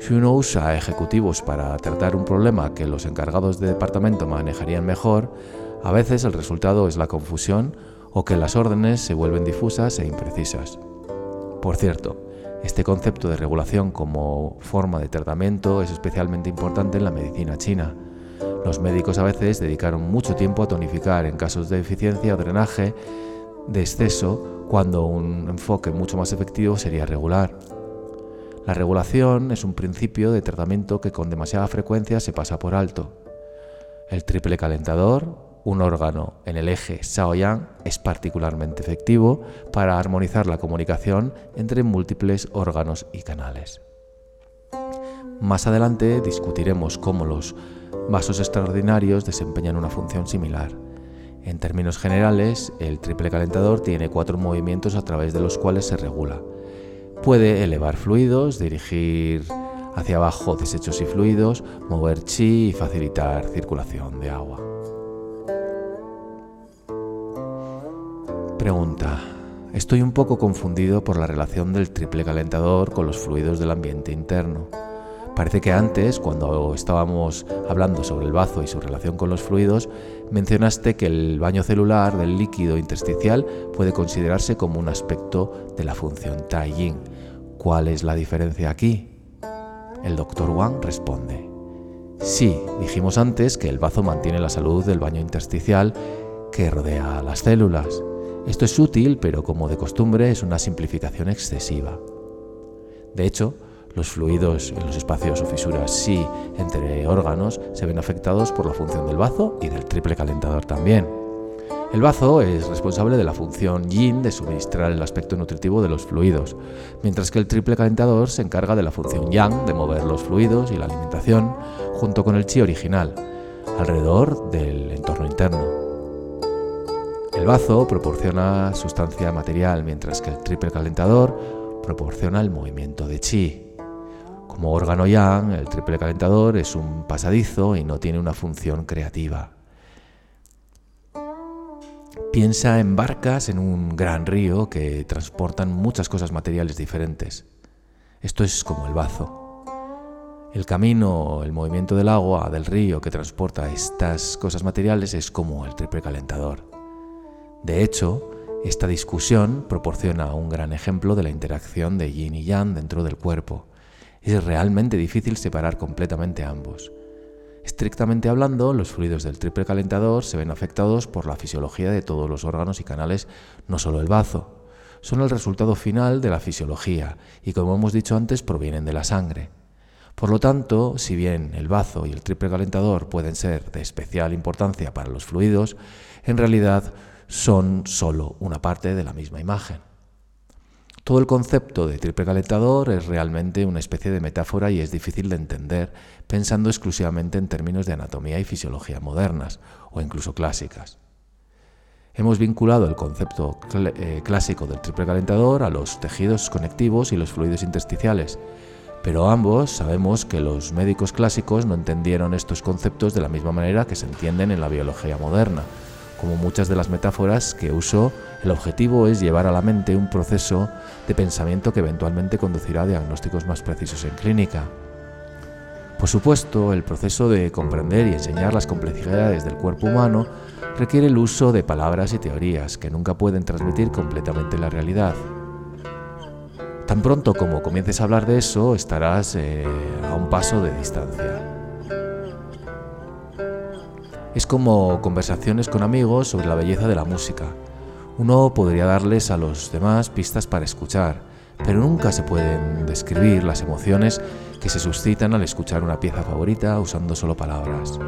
Si uno usa ejecutivos para tratar un problema que los encargados de departamento manejarían mejor, a veces el resultado es la confusión o que las órdenes se vuelven difusas e imprecisas. Por cierto, este concepto de regulación como forma de tratamiento es especialmente importante en la medicina china, los médicos a veces dedicaron mucho tiempo a tonificar en casos de deficiencia o drenaje de exceso cuando un enfoque mucho más efectivo sería regular. La regulación es un principio de tratamiento que con demasiada frecuencia se pasa por alto. El triple calentador, un órgano en el eje Shao-Yang, es particularmente efectivo para armonizar la comunicación entre múltiples órganos y canales. Más adelante discutiremos cómo los Vasos extraordinarios desempeñan una función similar. En términos generales, el triple calentador tiene cuatro movimientos a través de los cuales se regula. Puede elevar fluidos, dirigir hacia abajo desechos y fluidos, mover chi y facilitar circulación de agua. Pregunta. Estoy un poco confundido por la relación del triple calentador con los fluidos del ambiente interno. Parece que antes, cuando estábamos hablando sobre el bazo y su relación con los fluidos, mencionaste que el baño celular del líquido intersticial puede considerarse como un aspecto de la función Tai Yin. ¿Cuál es la diferencia aquí? El doctor Wang responde. Sí, dijimos antes que el bazo mantiene la salud del baño intersticial que rodea a las células. Esto es útil, pero como de costumbre es una simplificación excesiva. De hecho, los fluidos en los espacios o fisuras sí entre órganos se ven afectados por la función del bazo y del triple calentador también. El bazo es responsable de la función yin de suministrar el aspecto nutritivo de los fluidos, mientras que el triple calentador se encarga de la función yang de mover los fluidos y la alimentación junto con el chi original, alrededor del entorno interno. El bazo proporciona sustancia material, mientras que el triple calentador proporciona el movimiento de chi. Como órgano yang, el triple calentador es un pasadizo y no tiene una función creativa. Piensa en barcas en un gran río que transportan muchas cosas materiales diferentes. Esto es como el bazo. El camino, el movimiento del agua, del río que transporta estas cosas materiales es como el triple calentador. De hecho, esta discusión proporciona un gran ejemplo de la interacción de yin y yang dentro del cuerpo es realmente difícil separar completamente ambos. Estrictamente hablando, los fluidos del triple calentador se ven afectados por la fisiología de todos los órganos y canales, no solo el bazo. Son el resultado final de la fisiología y, como hemos dicho antes, provienen de la sangre. Por lo tanto, si bien el bazo y el triple calentador pueden ser de especial importancia para los fluidos, en realidad son solo una parte de la misma imagen. Todo el concepto de triple calentador es realmente una especie de metáfora y es difícil de entender pensando exclusivamente en términos de anatomía y fisiología modernas o incluso clásicas. Hemos vinculado el concepto eh, clásico del triple calentador a los tejidos conectivos y los fluidos intersticiales, pero ambos sabemos que los médicos clásicos no entendieron estos conceptos de la misma manera que se entienden en la biología moderna, como muchas de las metáforas que uso, el objetivo es llevar a la mente un proceso de pensamiento que eventualmente conducirá a diagnósticos más precisos en clínica. Por supuesto, el proceso de comprender y enseñar las complejidades del cuerpo humano requiere el uso de palabras y teorías que nunca pueden transmitir completamente la realidad. Tan pronto como comiences a hablar de eso, estarás eh, a un paso de distancia. Es como conversaciones con amigos sobre la belleza de la música. Uno podría darles a los demás pistas para escuchar, pero nunca se pueden describir las emociones que se suscitan al escuchar una pieza favorita usando solo palabras.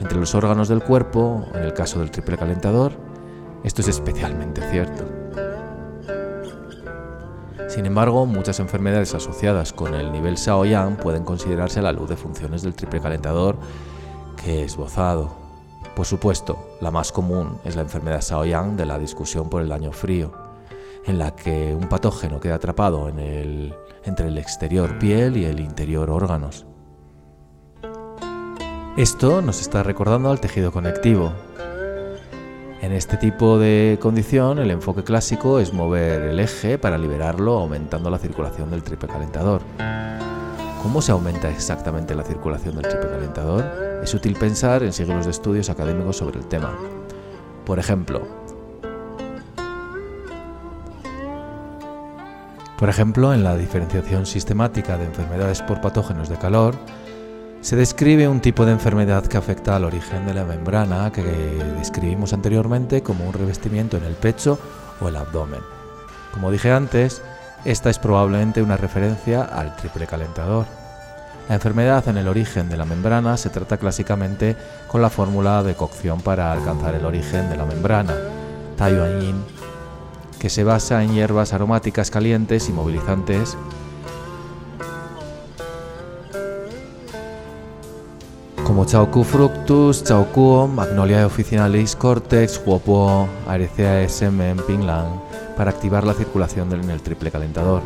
Entre los órganos del cuerpo, en el caso del triple calentador, esto es especialmente cierto. Sin embargo, muchas enfermedades asociadas con el nivel Shao-Yang pueden considerarse a la luz de funciones del triple calentador esbozado. Por supuesto, la más común es la enfermedad Shaoyang de la discusión por el daño frío, en la que un patógeno queda atrapado entre el exterior piel y el interior órganos. Esto nos está recordando al tejido conectivo. En este tipo de condición, el enfoque clásico es mover el eje para liberarlo aumentando la circulación del triple calentador. ¿Cómo se aumenta exactamente la circulación del triple? Es útil pensar en siglos de estudios académicos sobre el tema. Por ejemplo, por ejemplo, en la diferenciación sistemática de enfermedades por patógenos de calor, se describe un tipo de enfermedad que afecta al origen de la membrana que describimos anteriormente como un revestimiento en el pecho o el abdomen. Como dije antes, esta es probablemente una referencia al triple calentador. La enfermedad en el origen de la membrana se trata clásicamente con la fórmula de cocción para alcanzar el origen de la membrana, Taiyuan que se basa en hierbas aromáticas calientes y movilizantes como Chaucu fructus, Chaucuo, Magnolia officinalis cortex, Huopo, Arecea semen, Pinglang, para activar la circulación en el triple calentador.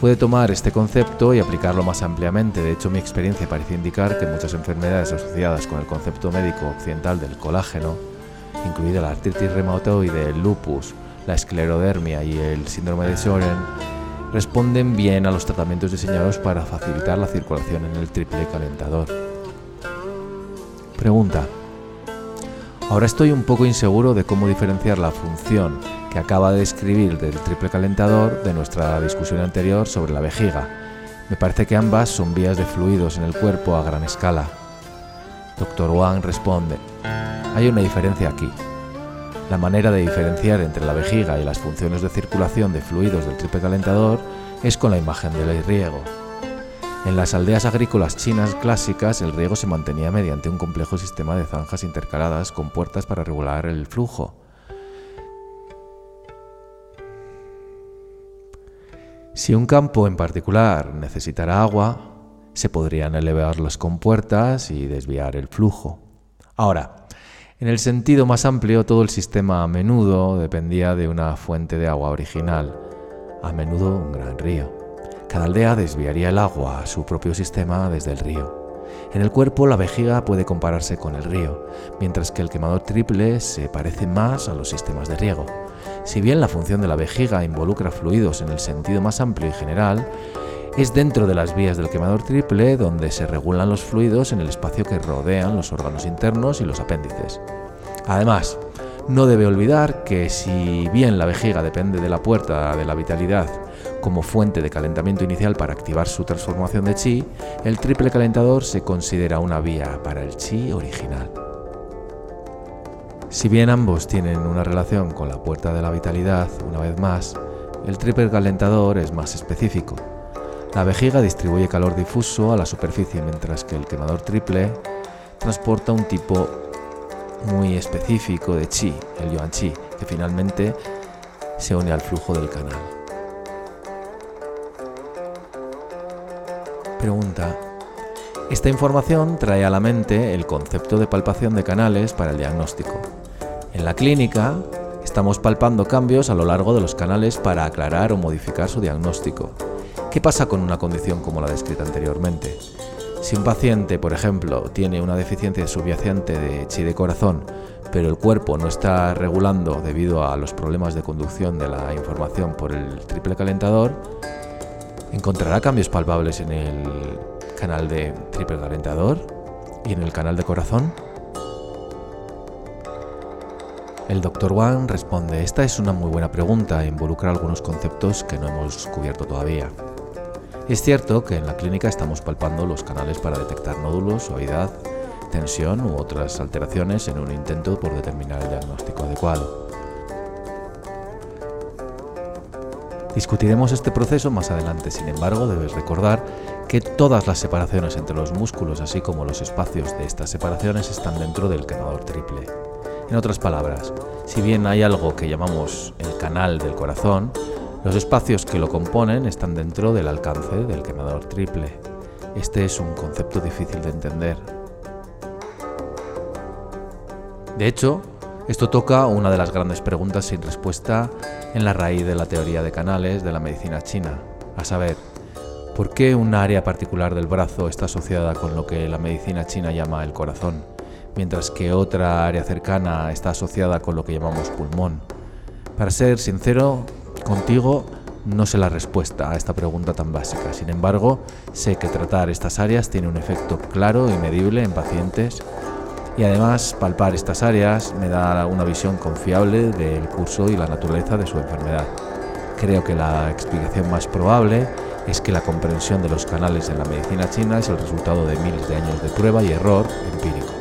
Puede tomar este concepto y aplicarlo más ampliamente, de hecho mi experiencia parece indicar que muchas enfermedades asociadas con el concepto médico occidental del colágeno, incluida la artritis reumatoide, el lupus, la esclerodermia y el síndrome de Sjögren, responden bien a los tratamientos diseñados para facilitar la circulación en el triple calentador. Pregunta. Ahora estoy un poco inseguro de cómo diferenciar la función que acaba de describir del triple calentador de nuestra discusión anterior sobre la vejiga. Me parece que ambas son vías de fluidos en el cuerpo a gran escala. Dr. Wang responde, hay una diferencia aquí. La manera de diferenciar entre la vejiga y las funciones de circulación de fluidos del triple calentador es con la imagen del riego. En las aldeas agrícolas chinas clásicas el riego se mantenía mediante un complejo sistema de zanjas intercaladas con puertas para regular el flujo. Si un campo en particular necesitara agua, se podrían elevar las compuertas y desviar el flujo. Ahora, en el sentido más amplio, todo el sistema a menudo dependía de una fuente de agua original, a menudo un gran río. Cada aldea desviaría el agua a su propio sistema desde el río. En el cuerpo la vejiga puede compararse con el río, mientras que el quemador triple se parece más a los sistemas de riego. Si bien la función de la vejiga involucra fluidos en el sentido más amplio y general, es dentro de las vías del quemador triple donde se regulan los fluidos en el espacio que rodean los órganos internos y los apéndices. Además, no debe olvidar que si bien la vejiga depende de la puerta de la vitalidad como fuente de calentamiento inicial para activar su transformación de chi, el triple calentador se considera una vía para el chi original. Si bien ambos tienen una relación con la puerta de la vitalidad, una vez más, el triple calentador es más específico. La vejiga distribuye calor difuso a la superficie mientras que el quemador triple transporta un tipo muy específico de chi, el yuan chi, que finalmente se une al flujo del canal. Pregunta. Esta información trae a la mente el concepto de palpación de canales para el diagnóstico. En la clínica, estamos palpando cambios a lo largo de los canales para aclarar o modificar su diagnóstico. ¿Qué pasa con una condición como la descrita anteriormente? Si un paciente, por ejemplo, tiene una deficiencia subyacente de chi de corazón, pero el cuerpo no está regulando debido a los problemas de conducción de la información por el triple calentador, encontrará cambios palpables en el canal de triple calentador y en el canal de corazón. El Dr. Wang responde, esta es una muy buena pregunta e involucra algunos conceptos que no hemos cubierto todavía. Es cierto que en la clínica estamos palpando los canales para detectar nódulos, suavidad, tensión u otras alteraciones en un intento por determinar el diagnóstico adecuado. Discutiremos este proceso más adelante, sin embargo debes recordar que todas las separaciones entre los músculos así como los espacios de estas separaciones están dentro del quemador triple. En otras palabras, si bien hay algo que llamamos el canal del corazón, los espacios que lo componen están dentro del alcance del quemador triple. Este es un concepto difícil de entender. De hecho, esto toca una de las grandes preguntas sin respuesta en la raíz de la teoría de canales de la medicina china, a saber, ¿por qué un área particular del brazo está asociada con lo que la medicina china llama el corazón, mientras que otra área cercana está asociada con lo que llamamos pulmón. Para ser sincero contigo, no sé la respuesta a esta pregunta tan básica. Sin embargo, sé que tratar estas áreas tiene un efecto claro y medible en pacientes y además palpar estas áreas me da una visión confiable del curso y la naturaleza de su enfermedad. Creo que la explicación más probable es que la comprensión de los canales en la medicina china es el resultado de miles de años de prueba y error empírico.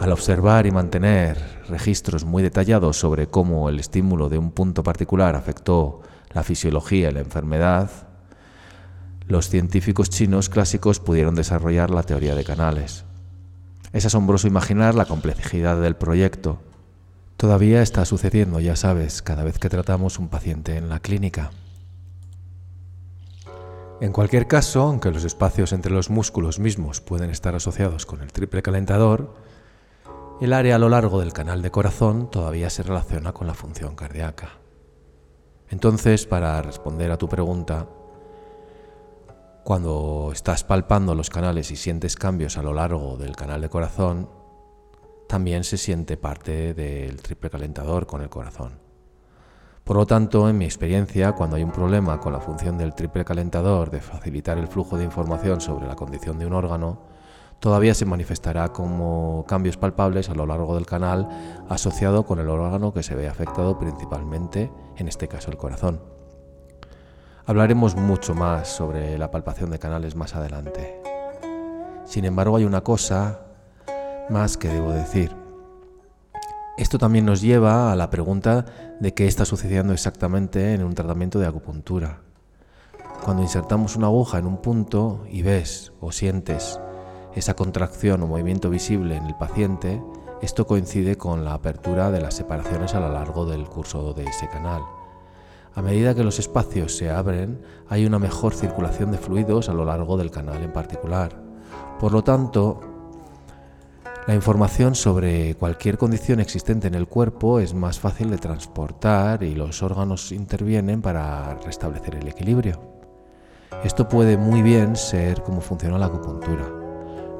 Al observar y mantener registros muy detallados sobre cómo el estímulo de un punto particular afectó la fisiología y la enfermedad, los científicos chinos clásicos pudieron desarrollar la teoría de canales. Es asombroso imaginar la complejidad del proyecto. Todavía está sucediendo, ya sabes, cada vez que tratamos un paciente en la clínica. En cualquier caso, aunque los espacios entre los músculos mismos pueden estar asociados con el triple calentador, el área a lo largo del canal de corazón todavía se relaciona con la función cardíaca. Entonces, para responder a tu pregunta, cuando estás palpando los canales y sientes cambios a lo largo del canal de corazón, también se siente parte del triple calentador con el corazón. Por lo tanto, en mi experiencia, cuando hay un problema con la función del triple calentador de facilitar el flujo de información sobre la condición de un órgano, todavía se manifestará como cambios palpables a lo largo del canal asociado con el órgano que se ve afectado principalmente, en este caso el corazón. Hablaremos mucho más sobre la palpación de canales más adelante. Sin embargo, hay una cosa más que debo decir. Esto también nos lleva a la pregunta de qué está sucediendo exactamente en un tratamiento de acupuntura. Cuando insertamos una aguja en un punto y ves o sientes esa contracción o movimiento visible en el paciente, esto coincide con la apertura de las separaciones a lo largo del curso de ese canal. A medida que los espacios se abren, hay una mejor circulación de fluidos a lo largo del canal en particular. Por lo tanto, la información sobre cualquier condición existente en el cuerpo es más fácil de transportar y los órganos intervienen para restablecer el equilibrio. Esto puede muy bien ser cómo funciona la acupuntura.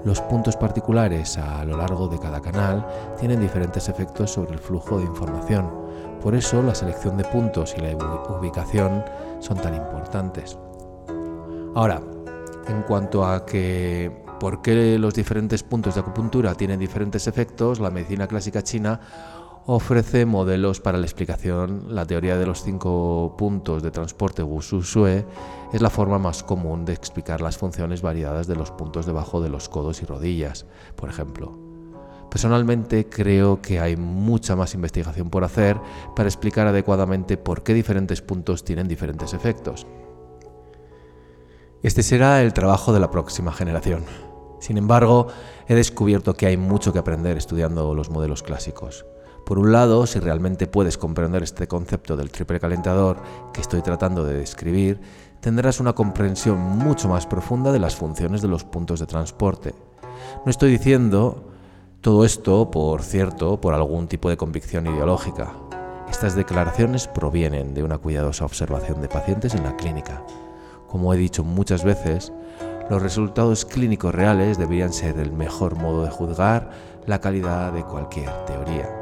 Los puntos particulares a lo largo de cada canal tienen diferentes efectos sobre el flujo de información. Por eso la selección de puntos y la ubicación son tan importantes. Ahora, en cuanto a que por qué los diferentes puntos de acupuntura tienen diferentes efectos, la medicina clásica china ofrece modelos para la explicación. La teoría de los cinco puntos de transporte Wushu Shue es la forma más común de explicar las funciones variadas de los puntos debajo de los codos y rodillas, por ejemplo. Personalmente creo que hay mucha más investigación por hacer para explicar adecuadamente por qué diferentes puntos tienen diferentes efectos. Este será el trabajo de la próxima generación. Sin embargo, he descubierto que hay mucho que aprender estudiando los modelos clásicos. Por un lado, si realmente puedes comprender este concepto del triple calentador que estoy tratando de describir, tendrás una comprensión mucho más profunda de las funciones de los puntos de transporte. No estoy diciendo todo esto, por cierto, por algún tipo de convicción ideológica. Estas declaraciones provienen de una cuidadosa observación de pacientes en la clínica. Como he dicho muchas veces, los resultados clínicos reales deberían ser el mejor modo de juzgar la calidad de cualquier teoría.